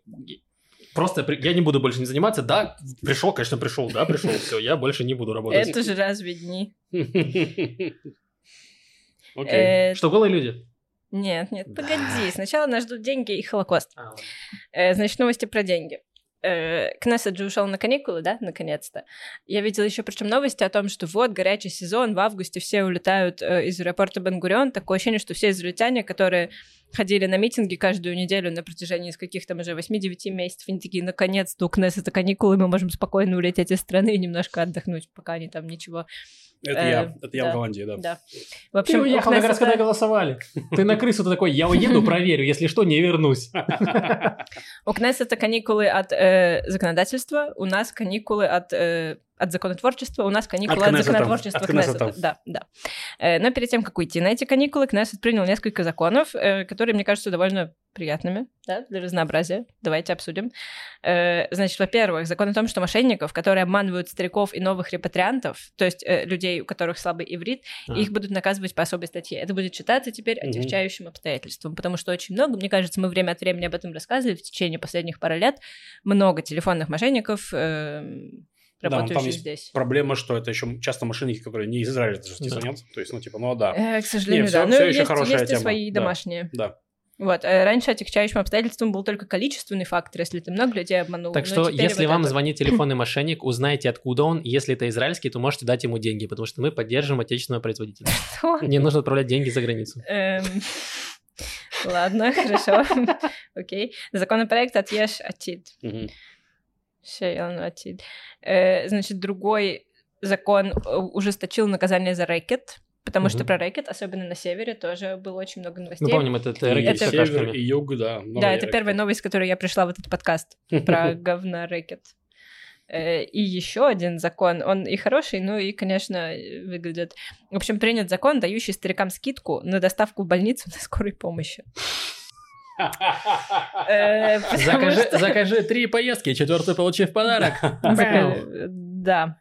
просто я не буду больше не заниматься. Да, пришел, конечно, пришел, да, пришел, [laughs] все, я больше не буду работать. Это же разве дни? [laughs] Окей. Э, Что, голые люди? Нет, нет, погоди. Сначала нас ждут деньги и Холокост. А. Э, Значит, новости про деньги. Э, Кнессет же ушел на каникулы, да, наконец-то. Я видела еще причем новости о том, что вот горячий сезон, в августе все улетают э, из аэропорта Бенгурион. Такое ощущение, что все израильтяне, которые ходили на митинги каждую неделю на протяжении из каких там уже 8-9 месяцев, они такие, наконец-то у Кнессета каникулы, мы можем спокойно улететь из страны и немножко отдохнуть, пока они там ничего... Это э, я. Это я да. в Голландии, да. Да. В Ты общем, у уехал как раз, Кнессета- когда голосовали. Ты на крысу ты такой, я уеду, проверю, если что, не вернусь. У Кнессета каникулы от э, законодательства, у нас каникулы от э, от законотворчества, у нас каникулы От от, законотворчества От Кнессета. Да, да. Э, Но перед тем, как уйти на эти каникулы, Кнессет принял несколько законов, э, которые, мне кажутся, довольно приятными, да, для разнообразия. Давайте обсудим. Э, Значит, во-первых, закон о том, что мошенников, которые обманывают стариков и новых репатриантов, то есть людей, у которых слабый иврит, А. их будут наказывать по особой статье. Это будет считаться теперь отягчающим обстоятельством, потому что очень много, мне кажется, мы время от времени об этом рассказывали в течение последних пары лет, много телефонных мошенников, эм, Да, ну, там есть здесь. Проблема, что это еще часто мошенники, которые не из Израиля даже Да. звонят. То есть, ну, типа, ну, да. Э, к сожалению, Не, всё- да. Но всё ещё есть, хорошая есть и тема, свои да. домашние. Да. Вот. э, Раньше отягчающим обстоятельством был только количественный фактор, если ты много людей обманул. Так но что, если вот вам это. звонит [clears throat] телефонный мошенник, узнайте, откуда он. Если это израильский, то можете дать ему деньги, потому что мы поддерживаем отечественного производителя. [laughs] Не нужно отправлять деньги за границу. Эм, [laughs] Ладно, [laughs] хорошо. Окей. Законопроект «Отъешь Атид». Мгм. Шейон Атид. Э, Значит, другой закон э, ужесточил наказание за рэкет, потому что про рэкет, особенно на севере, тоже было очень много новостей. Мы помним этот рэкет Это- север, и юг, да. Да, это рэкет. первая новость, с которой я пришла в этот подкаст про [laughs] говно рэкет. Э, И еще один закон, он и хороший, ну и, конечно, выглядит... В общем, принят закон, дающий старикам скидку на доставку в больницу [laughs] на скорой помощи. Э, [laughs] Закажи, три поездки, четвертую получи в подарок. [laughs] Э, Да.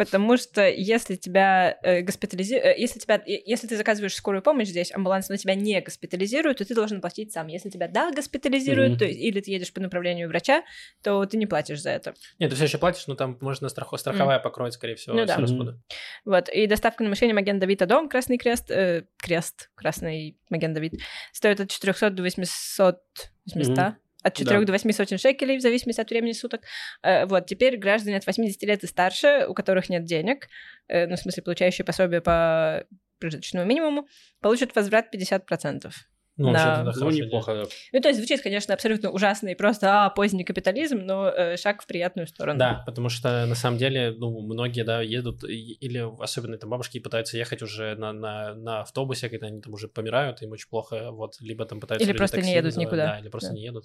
Э, Потому что если тебя госпитализируют, если тебя, э, если ты заказываешь скорую помощь здесь, амбуланс, но тебя не госпитализируют, то ты должен платить сам. Если тебя да госпитализируют, Мгм. то, есть- или ты едешь по направлению врача, то ты не платишь за это. Нет, ты все еще платишь, но там можно страхо- страховая покроет, скорее всего, Ну все да. расходы. Вот. И доставка на машине Маген Давид Дом, Красный Крест, э, Крест, Красный Маген Давид, стоит от 400 до 800, 800 Мгм. От 4 Да. до 8 сотен шекелей, в зависимости от времени суток. Э, Вот, теперь граждане от 80 лет и старше, у которых нет денег, э, ну, в смысле, получающие пособие по прожиточному минимуму, получат возврат 50%. Ну, вообще, это Ну, неплохо, да. Ну, то есть звучит, конечно, абсолютно ужасно и просто а, поздний капитализм, но э, шаг в приятную сторону. Да, потому что на самом деле, ну, многие, да, едут, или особенно там бабушки пытаются ехать уже на, на, на автобусе, когда они там уже помирают, им очень плохо, вот, либо там пытаются... Или просто не такси едут вызывать, никуда. Да, или просто Да. не едут.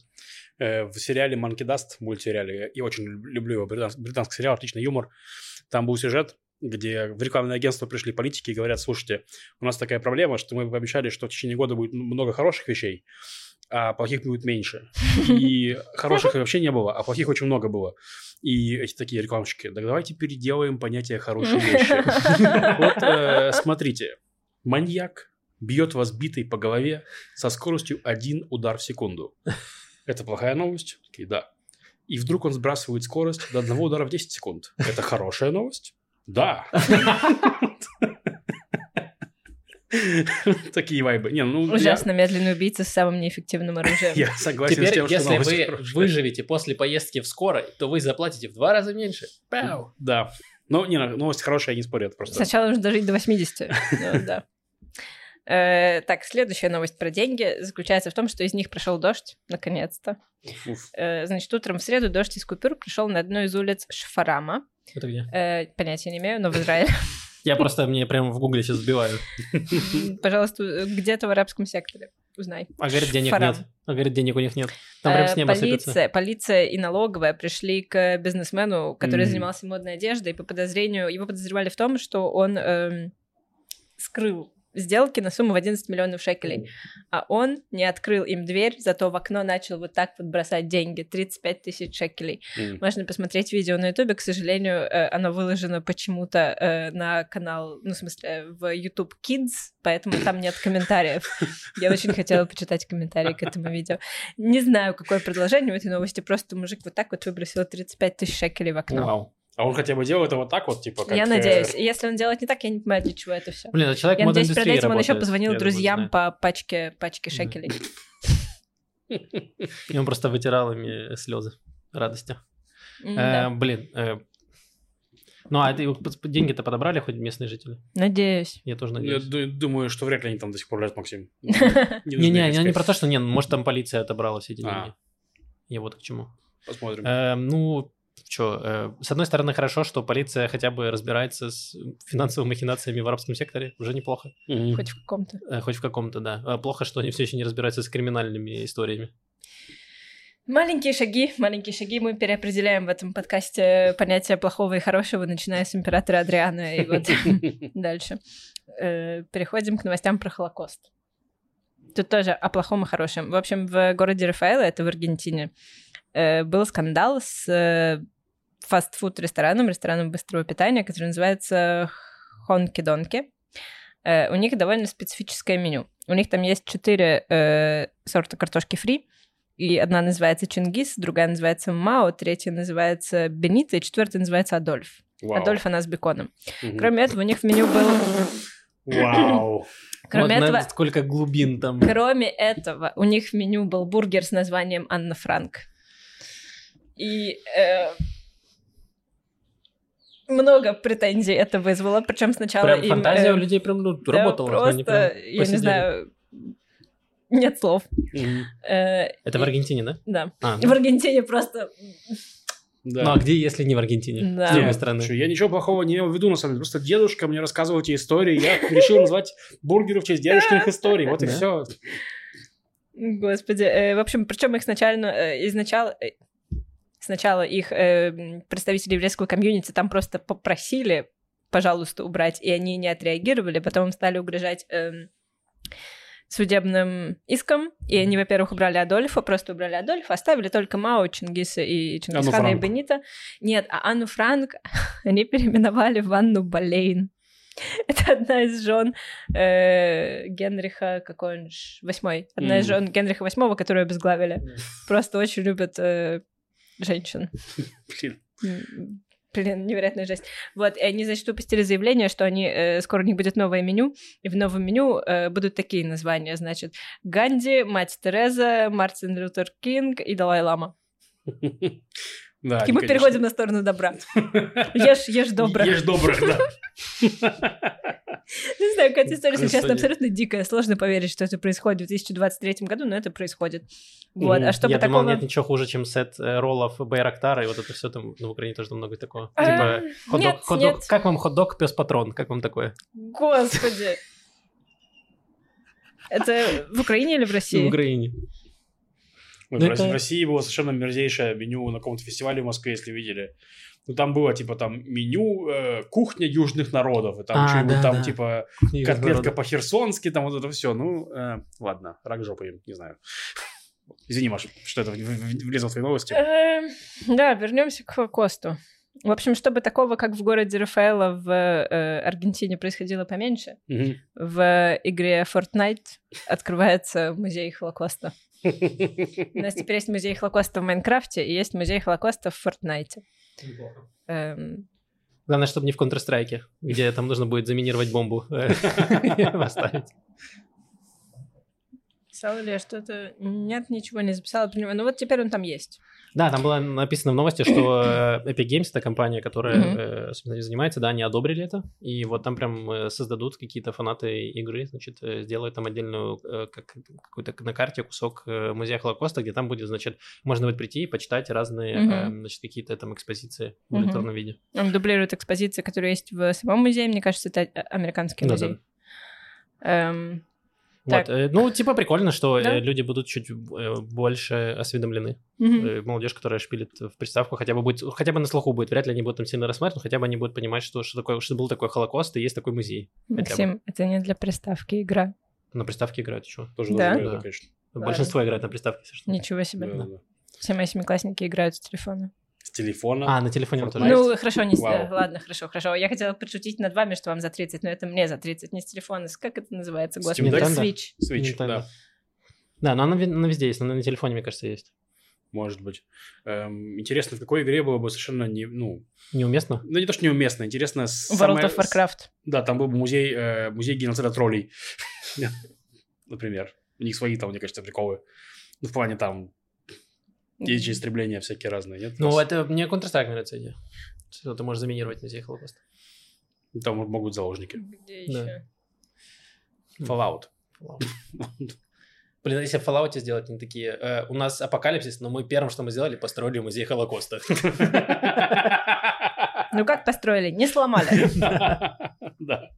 Э, В сериале Monkey Dust, мультсериале, я очень люб- люблю его, британский, британский сериал, отличный юмор. Там был сюжет, где в рекламное агентство пришли политики и говорят, слушайте, у нас такая проблема, что мы пообещали, что в течение года будет много хороших вещей, а плохих будет меньше. [laughs] И хороших вообще не было, а плохих очень много было. И эти такие рекламщики, да давайте переделаем понятие хорошие вещи. [laughs] Вот э, смотрите, маньяк бьет вас битой по голове со скоростью один удар в секунду. Это плохая новость? Такие, да. И вдруг он сбрасывает скорость до одного удара в 10 секунд. Это хорошая новость? Да. [laughs] Такие вайбы. Не, ну, я- Ужасно медленный убийца с самым неэффективным оружием. Я согласен с Теперь, тем, что если вы хорошая. выживете после поездки в скорой, то вы заплатите в два раза меньше. Пау! Да. Но не, новость хорошая, я не спорю, это просто... Сначала нужно дожить до 80. Ну, да. Э, Так, следующая новость про деньги заключается в том, что из них прошел дождь, наконец-то. Э, Значит, утром в среду дождь из купюр пришел на одну из улиц Шфарама. Это где? Э, Понятия не имею, но в Израиле. [laughs] Я просто мне прямо в гугле сейчас сбиваю. Пожалуйста, где-то в арабском секторе. Узнай. А говорит, денег Фарам. нет. А говорит, денег у них нет. Там прям с неба сыпется. полиция, полиция и налоговая пришли к бизнесмену, который Мгм. занимался модной одеждой, по подозрению, его подозревали в том, что он эм, скрыл сделки на сумму в 11 миллионов шекелей, а он не открыл им дверь, зато в окно начал вот так вот бросать деньги, 35 тысяч шекелей. М. Можно посмотреть видео на ютубе, к сожалению, э, оно выложено почему-то э, на канал, ну, в смысле, в YouTube Kids, поэтому там нет комментариев. Я очень хотела почитать комментарии к этому видео. Не знаю, какое продолжение в этой новости, просто мужик вот так вот выбросил 35 тысяч шекелей в окно. Вау. А он хотя бы делает это вот так вот, типа, как... Я э, надеюсь. Если он делает не так, я не понимаю, для чего это все. Блин, это человек Я надеюсь, перед этим он еще позвонил Я думаю, друзьям знаю. по пачке, пачке шекелей. И он просто вытирал ими слезы радости. Э, да. Блин. э, Ну, а деньги-то подобрали хоть местные жители? Надеюсь. Я тоже Я надеюсь. ду- думаю, что вряд ли они там до сих пор лежат, Максим. [laughs] Не-не, я не про то, что не, может там полиция отобрала все эти А. деньги. Я вот к чему. Посмотрим. Э, ну, что, с одной стороны, хорошо, что полиция хотя бы разбирается с финансовыми махинациями в арабском секторе, уже неплохо. Хоть в каком-то. Э, Хоть в каком-то, да. А плохо, что они все еще не разбираются с криминальными историями. Маленькие шаги, маленькие шаги. Мы переопределяем в этом подкасте понятие плохого и хорошего, начиная с императора Адриана и вот [laughs] дальше. Э, переходим к новостям про Холокост. Тут тоже о плохом и хорошем. В общем, в городе Рафаэло, это в Аргентине, э, был скандал с э, фастфуд-рестораном, рестораном быстрого питания, который называется Хонки-Донки. У них довольно специфическое меню. У них там есть четыре э, сорта картошки фри, и одна называется Чингис, другая называется Мао, третья называется Бенита, и четвертая называется Адольф. Вау. Адольф она с беконом. Угу. Кроме этого, у них в меню был... Вау! [clears throat] Кроме вот этого, сколько глубин там. Кроме этого, у них в меню был бургер с названием Анна Франк. И э, много претензий это вызвало, причем сначала прям им... фантазия э, у людей прям ну, да, работала. Просто, прям я не знаю, нет слов. Mm-hmm. Э, это и... в Аргентине, да? Да. А, ну. В Аргентине просто да. Ну а где, если не в Аргентине? Да. С другой стороны. Что, я ничего плохого не имел в виду, на самом деле. Просто дедушка мне рассказывал эти истории. Я решил назвать бургеры в честь дедушкиных историй. Вот и все. Господи. Э, в общем, причем их сначала, э, изначально, э, сначала их представители еврейского комьюнити там просто попросили, пожалуйста, убрать, и они не отреагировали, потом стали угрожать эм, судебным иском, и они, во-первых, убрали Адольфа, просто убрали Адольфа, оставили только Мао, Чингиса и Чингисхана и Бенита. Нет, а Анну Франк [laughs] они переименовали в Анну Болейн. [laughs] Это одна из жен э, Генриха, какой он восьмой. Одна mm. из жен Генриха восьмого, которую обезглавили. Просто очень любят э, женщин. [laughs] Блин блин, невероятная жесть. Вот, и они, значит, выпустили заявление, что они, э, скоро у них будет новое меню, и в новом меню э, будут такие названия, значит, Ганди, Мать Тереза, Мартин Лютер Кинг и Далай Лама. [laughs] Да, и мы конечно. переходим на сторону добра. Ешь, ешь добро. Ешь добро, да. Не знаю, какая-то история сейчас абсолютно дикая. Сложно поверить, что это происходит в 2023 году, но это происходит. Вот. А чтобы Я такого... думал, нет ничего хуже, чем сет э, роллов Байрактара, и вот это все там ну, в Украине тоже много такого. Типа, хот-дог, как вам хот-дог, пес-патрон? Как вам такое? Господи. Это в Украине или в России? В Украине. Ну, в, это... России было совершенно мерзейшее меню на каком-то фестивале в Москве, если видели. Ну, там было, типа, там меню э, кухня южных народов, и там а, что-нибудь да, там, да. типа, Книга котлетка по-херсонски, там вот это все. Ну, э, ладно, рак жопы им, не знаю. Извини, Маша, что это влезло в твои новости. Эм, да, вернемся к Косту. В общем, чтобы такого, как в городе Рафаэло в э, Аргентине происходило поменьше, в игре Fortnite открывается музей Холокоста. У нас теперь есть музей Холокоста в Майнкрафте и есть музей Холокоста в Фортнайте. Эм... Главное, чтобы не в Counter-Strike, где там нужно будет заминировать бомбу э, [laughs] поставить. Писала ли я что-то? Нет, ничего не записала про него. Ну вот теперь он там есть. Да, там было написано в новости, что э, Epic Games, это компания, которая mm-hmm. занимается, да, они одобрили это, и вот там прям э, создадут какие-то фанаты игры, значит, сделают там отдельную, как, какой-то на карте кусок музея Холокоста, где там будет, значит, можно будет прийти и почитать разные, mm-hmm. значит, какие-то там экспозиции в mm-hmm. виде. Он дублирует экспозиции, которые есть в самом музее, мне кажется, это американский музей. Да, да. Эм, вот, э, ну, типа прикольно, что э, да? люди будут чуть э, больше осведомлены. Угу. Молодежь, которая шпилит в приставку, хотя бы будет, хотя бы на слуху будет. Вряд ли они будут там сильно рассматривать, но хотя бы они будут понимать, что, что, такое, что был такой Холокост и есть такой музей. Максим, это не для приставки игра. На приставке играют еще. Тоже да? да. конечно. Большинство играет на приставке. Ничего себе. Да, да. Все мои семиклассники играют с телефона. С телефона? А, на телефоне он тоже Ну, хорошо, не с... Ладно, хорошо, хорошо. Я хотела подшутить над вами, что вам за 30, но это мне за 30, не с телефона. Как это называется? Господи, Switch. Switch, да. Да, но она, она везде есть, она на телефоне, мне кажется, есть. Может быть. Эм, интересно, в какой игре было бы совершенно не, ну... Неуместно? Ну, не то, что неуместно, интересно... World самое... of Warcraft. Да, там был бы музей, э, музей геноцида троллей. [laughs] Например. У них свои там, мне кажется, приколы. Ну, в плане там есть же истребления всякие разные, нет? Ну, это мне Counter-Strike нравится идея. Что ты можешь заминировать музей Холокоста. Там могут заложники. Где еще? Fallout. Блин, если в Fallout сделать, они такие, э, у нас апокалипсис, но мы первым, что мы сделали, построили музей Холокоста. Ну как построили? Не сломали. [laughs] Да.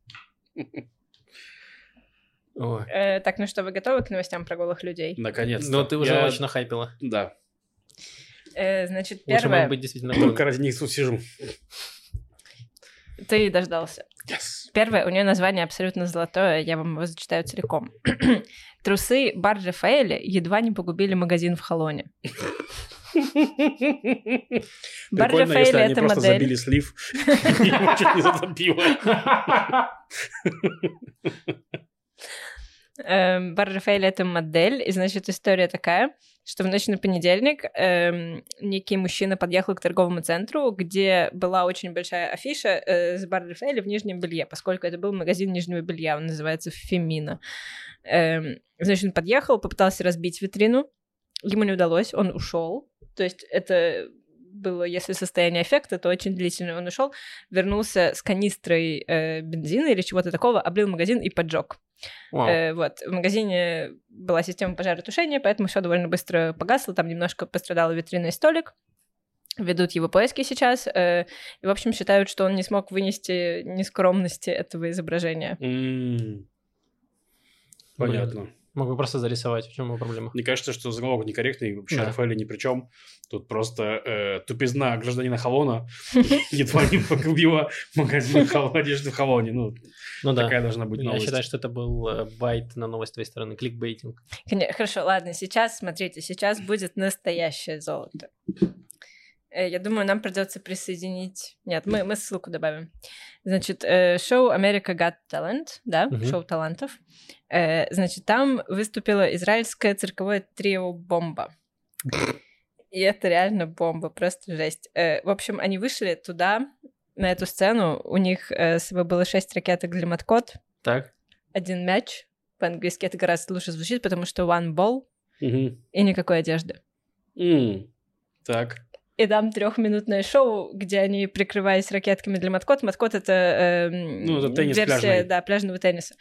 Э, так, ну что, вы готовы к новостям про голых людей? Наконец-то. Ну, ты уже очень нахайпила. Да. Э, значит, Лучше первое, бы быть действительно Только ради них тут сижу. ты дождался. Yes. Первое, у нее название абсолютно золотое, я вам его зачитаю целиком. [clears throat] Трусы Бар Рафаэля едва не погубили магазин в Холоне. [laughs] Бар Прикольно, если Рафаэля они это просто модель. забили слив [laughs] его чуть не затопило. Эм, Бар Рафаэля это модель, и значит история такая, что в ночь на понедельник эм, некий мужчина подъехал к торговому центру, где была очень большая афиша э, с Бар в нижнем белье, поскольку это был магазин нижнего белья, он называется Фемина. Эм, значит, он подъехал, попытался разбить витрину, ему не удалось, он ушел. То есть это было, если состояние эффекта, то очень длительно. Он ушел, вернулся с канистрой э, бензина или чего-то такого, облил магазин и поджег. Э, вот, в магазине была система пожаротушения, поэтому все довольно быстро погасло, там немножко пострадал витринный столик. Ведут его поиски сейчас, э, и, в общем, считают, что он не смог вынести нескромности этого изображения. М. Понятно. Мог бы просто зарисовать, в чем его проблема? Мне кажется, что заголовок некорректный, вообще Да. Рафаэля ни при чем. Тут просто э, тупизна гражданина Холона [laughs] едва не погубила магазин одежды в Холоне. Ну, Ну да. такая должна быть Я новость. считаю, что это был э, байт на новость с твоей стороны, кликбейтинг. Хорошо, ладно, сейчас, смотрите, сейчас будет настоящее золото. Э, Я думаю, нам придется присоединить... Нет, мы, мы ссылку добавим. Значит, э, шоу America Got Talent, да, Мгм. шоу талантов. Э, Значит, там выступило израильское цирковое трио «Бомба». И это реально бомба, просто жесть. В общем, они вышли туда, на эту сцену. У них с собой было шесть ракеток для маткот, Так? один мяч. По-английски это гораздо лучше звучит, потому что one ball Мгм. и никакой одежды. М. Так. И там трехминутное шоу, где они, прикрываясь ракетками для маткот, маткот это, эм, Ну, это теннис версия пляжный. да, пляжного тенниса.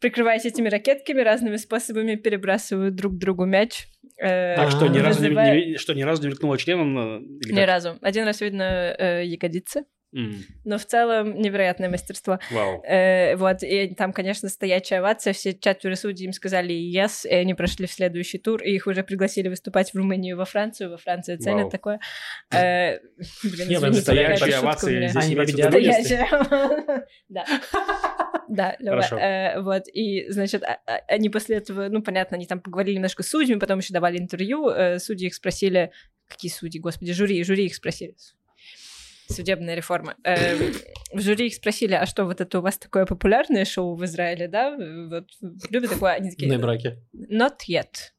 Прикрываясь этими ракетками, разными способами перебрасывают друг другу мяч. э, Так что ни разу не, вызывая- не- что ни разу не мелькнуло членом? или Ни как? разу. Один раз видно э, ягодицы, Но в целом невероятное мастерство. Вау. Э, вот, и там, конечно, стоячая овация, все четверо судей им сказали yes, и они прошли в следующий тур, и их уже пригласили выступать в Румынию и во Францию, во Франции ценят Вау. такое. Э, Блин, Не, извините, настоящая какая-то шутка у овация здесь Стоячая. [laughs] Да. Да, Лёва, Хорошо. э, вот, и, значит, а- а- они после этого, ну, понятно, они там поговорили немножко с судьями, потом еще давали интервью, э, судьи их спросили, какие судьи, господи, жюри, жюри их спросили, судебная реформа. Э, в жюри их спросили, а что, вот это у вас такое популярное шоу в Израиле, да? Вот, любят такое? Они такие, На браке. Not yet.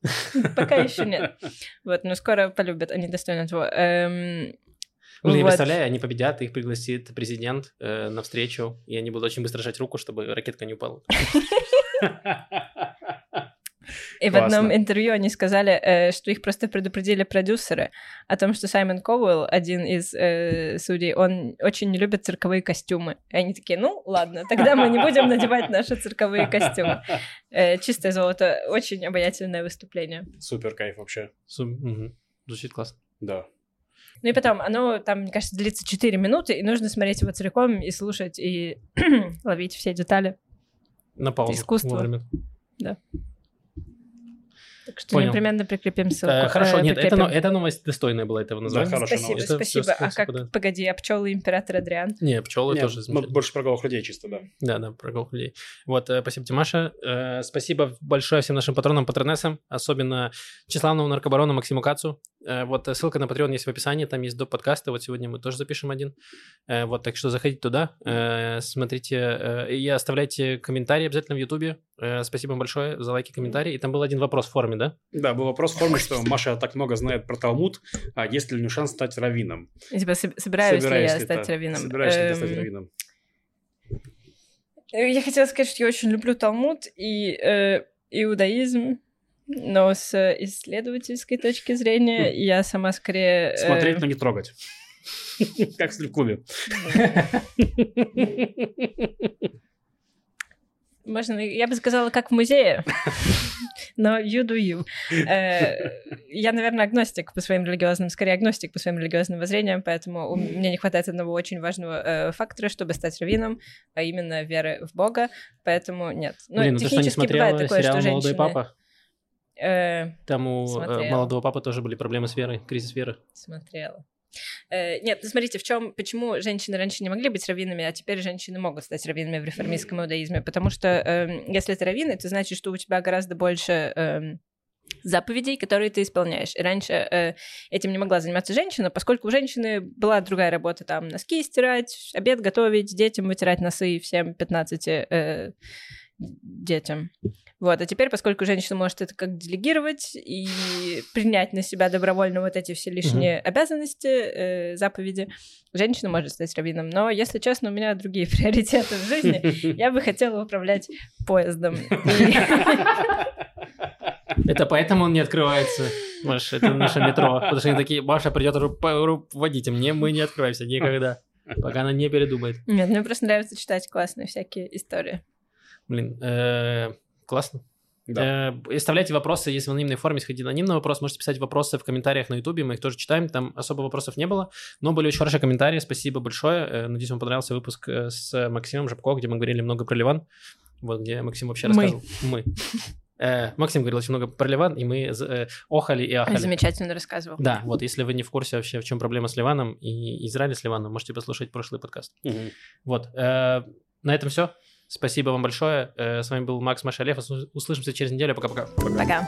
Пока еще нет. Вот, но скоро полюбят, они достойны этого. Эм, Блин, я представляю, они победят, их пригласит президент э, на встречу, и они будут очень быстро жать руку, чтобы ракетка не упала. [laughs] И в одном интервью они сказали, э, что их просто предупредили продюсеры о том, что Саймон Коуэлл, один из э, судей, он очень не любит цирковые костюмы. И они такие, ну ладно, тогда мы не будем надевать наши цирковые костюмы. Э, чистое золото, очень обаятельное выступление. Супер кайф вообще. Су-. Звучит классно. Да. Ну и потом, оно там, мне кажется, длится 4 минуты, и нужно смотреть его целиком и слушать, и [clears throat] ловить все детали. На паузу. Искусство. вовремя. Так что Понял. непременно прикрепим ссылку. Э, Хорошо, Э, нет, это, эта новость достойная была этого названия. хорошая Спасибо, новость. Это спасибо. всё- а как, совпадает. погоди, а пчелы император Адриан? Не, пчелы Нет, тоже замечательно. больше про голых людей чисто, да. Да, да, про голых людей. Вот, э, спасибо, Тимаша. Э, спасибо большое всем нашим патронам, патронессам, особенно тщеславному наркобарону Максиму Кацу. Э, вот э, ссылка на Patreon есть в описании, там есть до подкаста. Вот сегодня мы тоже запишем один. Э, вот, так что заходите туда, смотрите и оставляйте комментарии обязательно в Ютубе. Спасибо вам большое за лайки, комментарии. И там был один вопрос в форуме, да? Да, был вопрос в форме, что Маша так много знает про Талмуд, а есть ли у нее шанс стать раввином? Типа, соб- собираюсь ли я стать раввином? Собираешься ли ты стать Эм, раввином? Я хотела сказать, что я очень люблю Талмуд и иудаизм, но с исследовательской точки зрения я сама скорее... э, Смотреть, но не трогать. [laughs] Как в стрип-клубе. Можно, я бы сказала, как в музее, но you do you. Э, Я, наверное, агностик по своим религиозным, скорее агностик по своим религиозным воззрениям, поэтому у мне не хватает одного очень важного э, фактора, чтобы стать раввином, а именно веры в Бога, поэтому нет. Ну, ну технически бывает такое, что «Молодой женщины- папа»? Э, Там у э, Смотрела. молодого папы тоже были проблемы с верой, кризис веры. Смотрела. Э, Нет, ну смотрите, в чем, почему женщины раньше не могли быть раввинами, а теперь женщины могут стать раввинами в реформистском иудаизме, потому что эм, если ты раввин, это значит, что у тебя гораздо больше эм, заповедей, которые ты исполняешь. И раньше э, этим не могла заниматься женщина, поскольку у женщины была другая работа, там, носки стирать, обед готовить, детям вытирать носы, всем 15 э, детям. Вот, а теперь, поскольку женщина может это как делегировать и принять на себя добровольно вот эти все лишние обязанности, э, заповеди, женщина может стать раввином. Но, если честно, у меня другие [laughs] приоритеты в жизни. [laughs] Я бы хотела управлять поездом. [laughs] Это поэтому он не открывается, Маша, это наше метро. Потому что они такие, Маша придет руководить, мне мы не открываемся никогда, пока она не передумает. Нет, мне просто нравится читать классные всякие истории. Блин, э, классно. Да. Э, Оставляйте вопросы, если в анонимной форме, если хотите анонимный вопрос, можете писать вопросы в комментариях на ютубе, мы их тоже читаем, там особо вопросов не было, но были очень хорошие комментарии, спасибо большое. Э, Надеюсь, вам понравился выпуск э, с Максимом Жабко, где мы говорили много про Ливан, вот где Максим вообще Мы. рассказывал. Мы. Э, Максим говорил очень много про Ливан, и мы э, охали и ахали. Замечательно рассказывал. Да, вот если вы не в курсе вообще, в чем проблема с Ливаном и Израиль с Ливаном, можете послушать прошлый подкаст. Мгм. Вот, э, на этом все. Спасибо вам большое. Э, С вами был Макс Машалев. Услышимся через неделю. Пока-пока. Пока.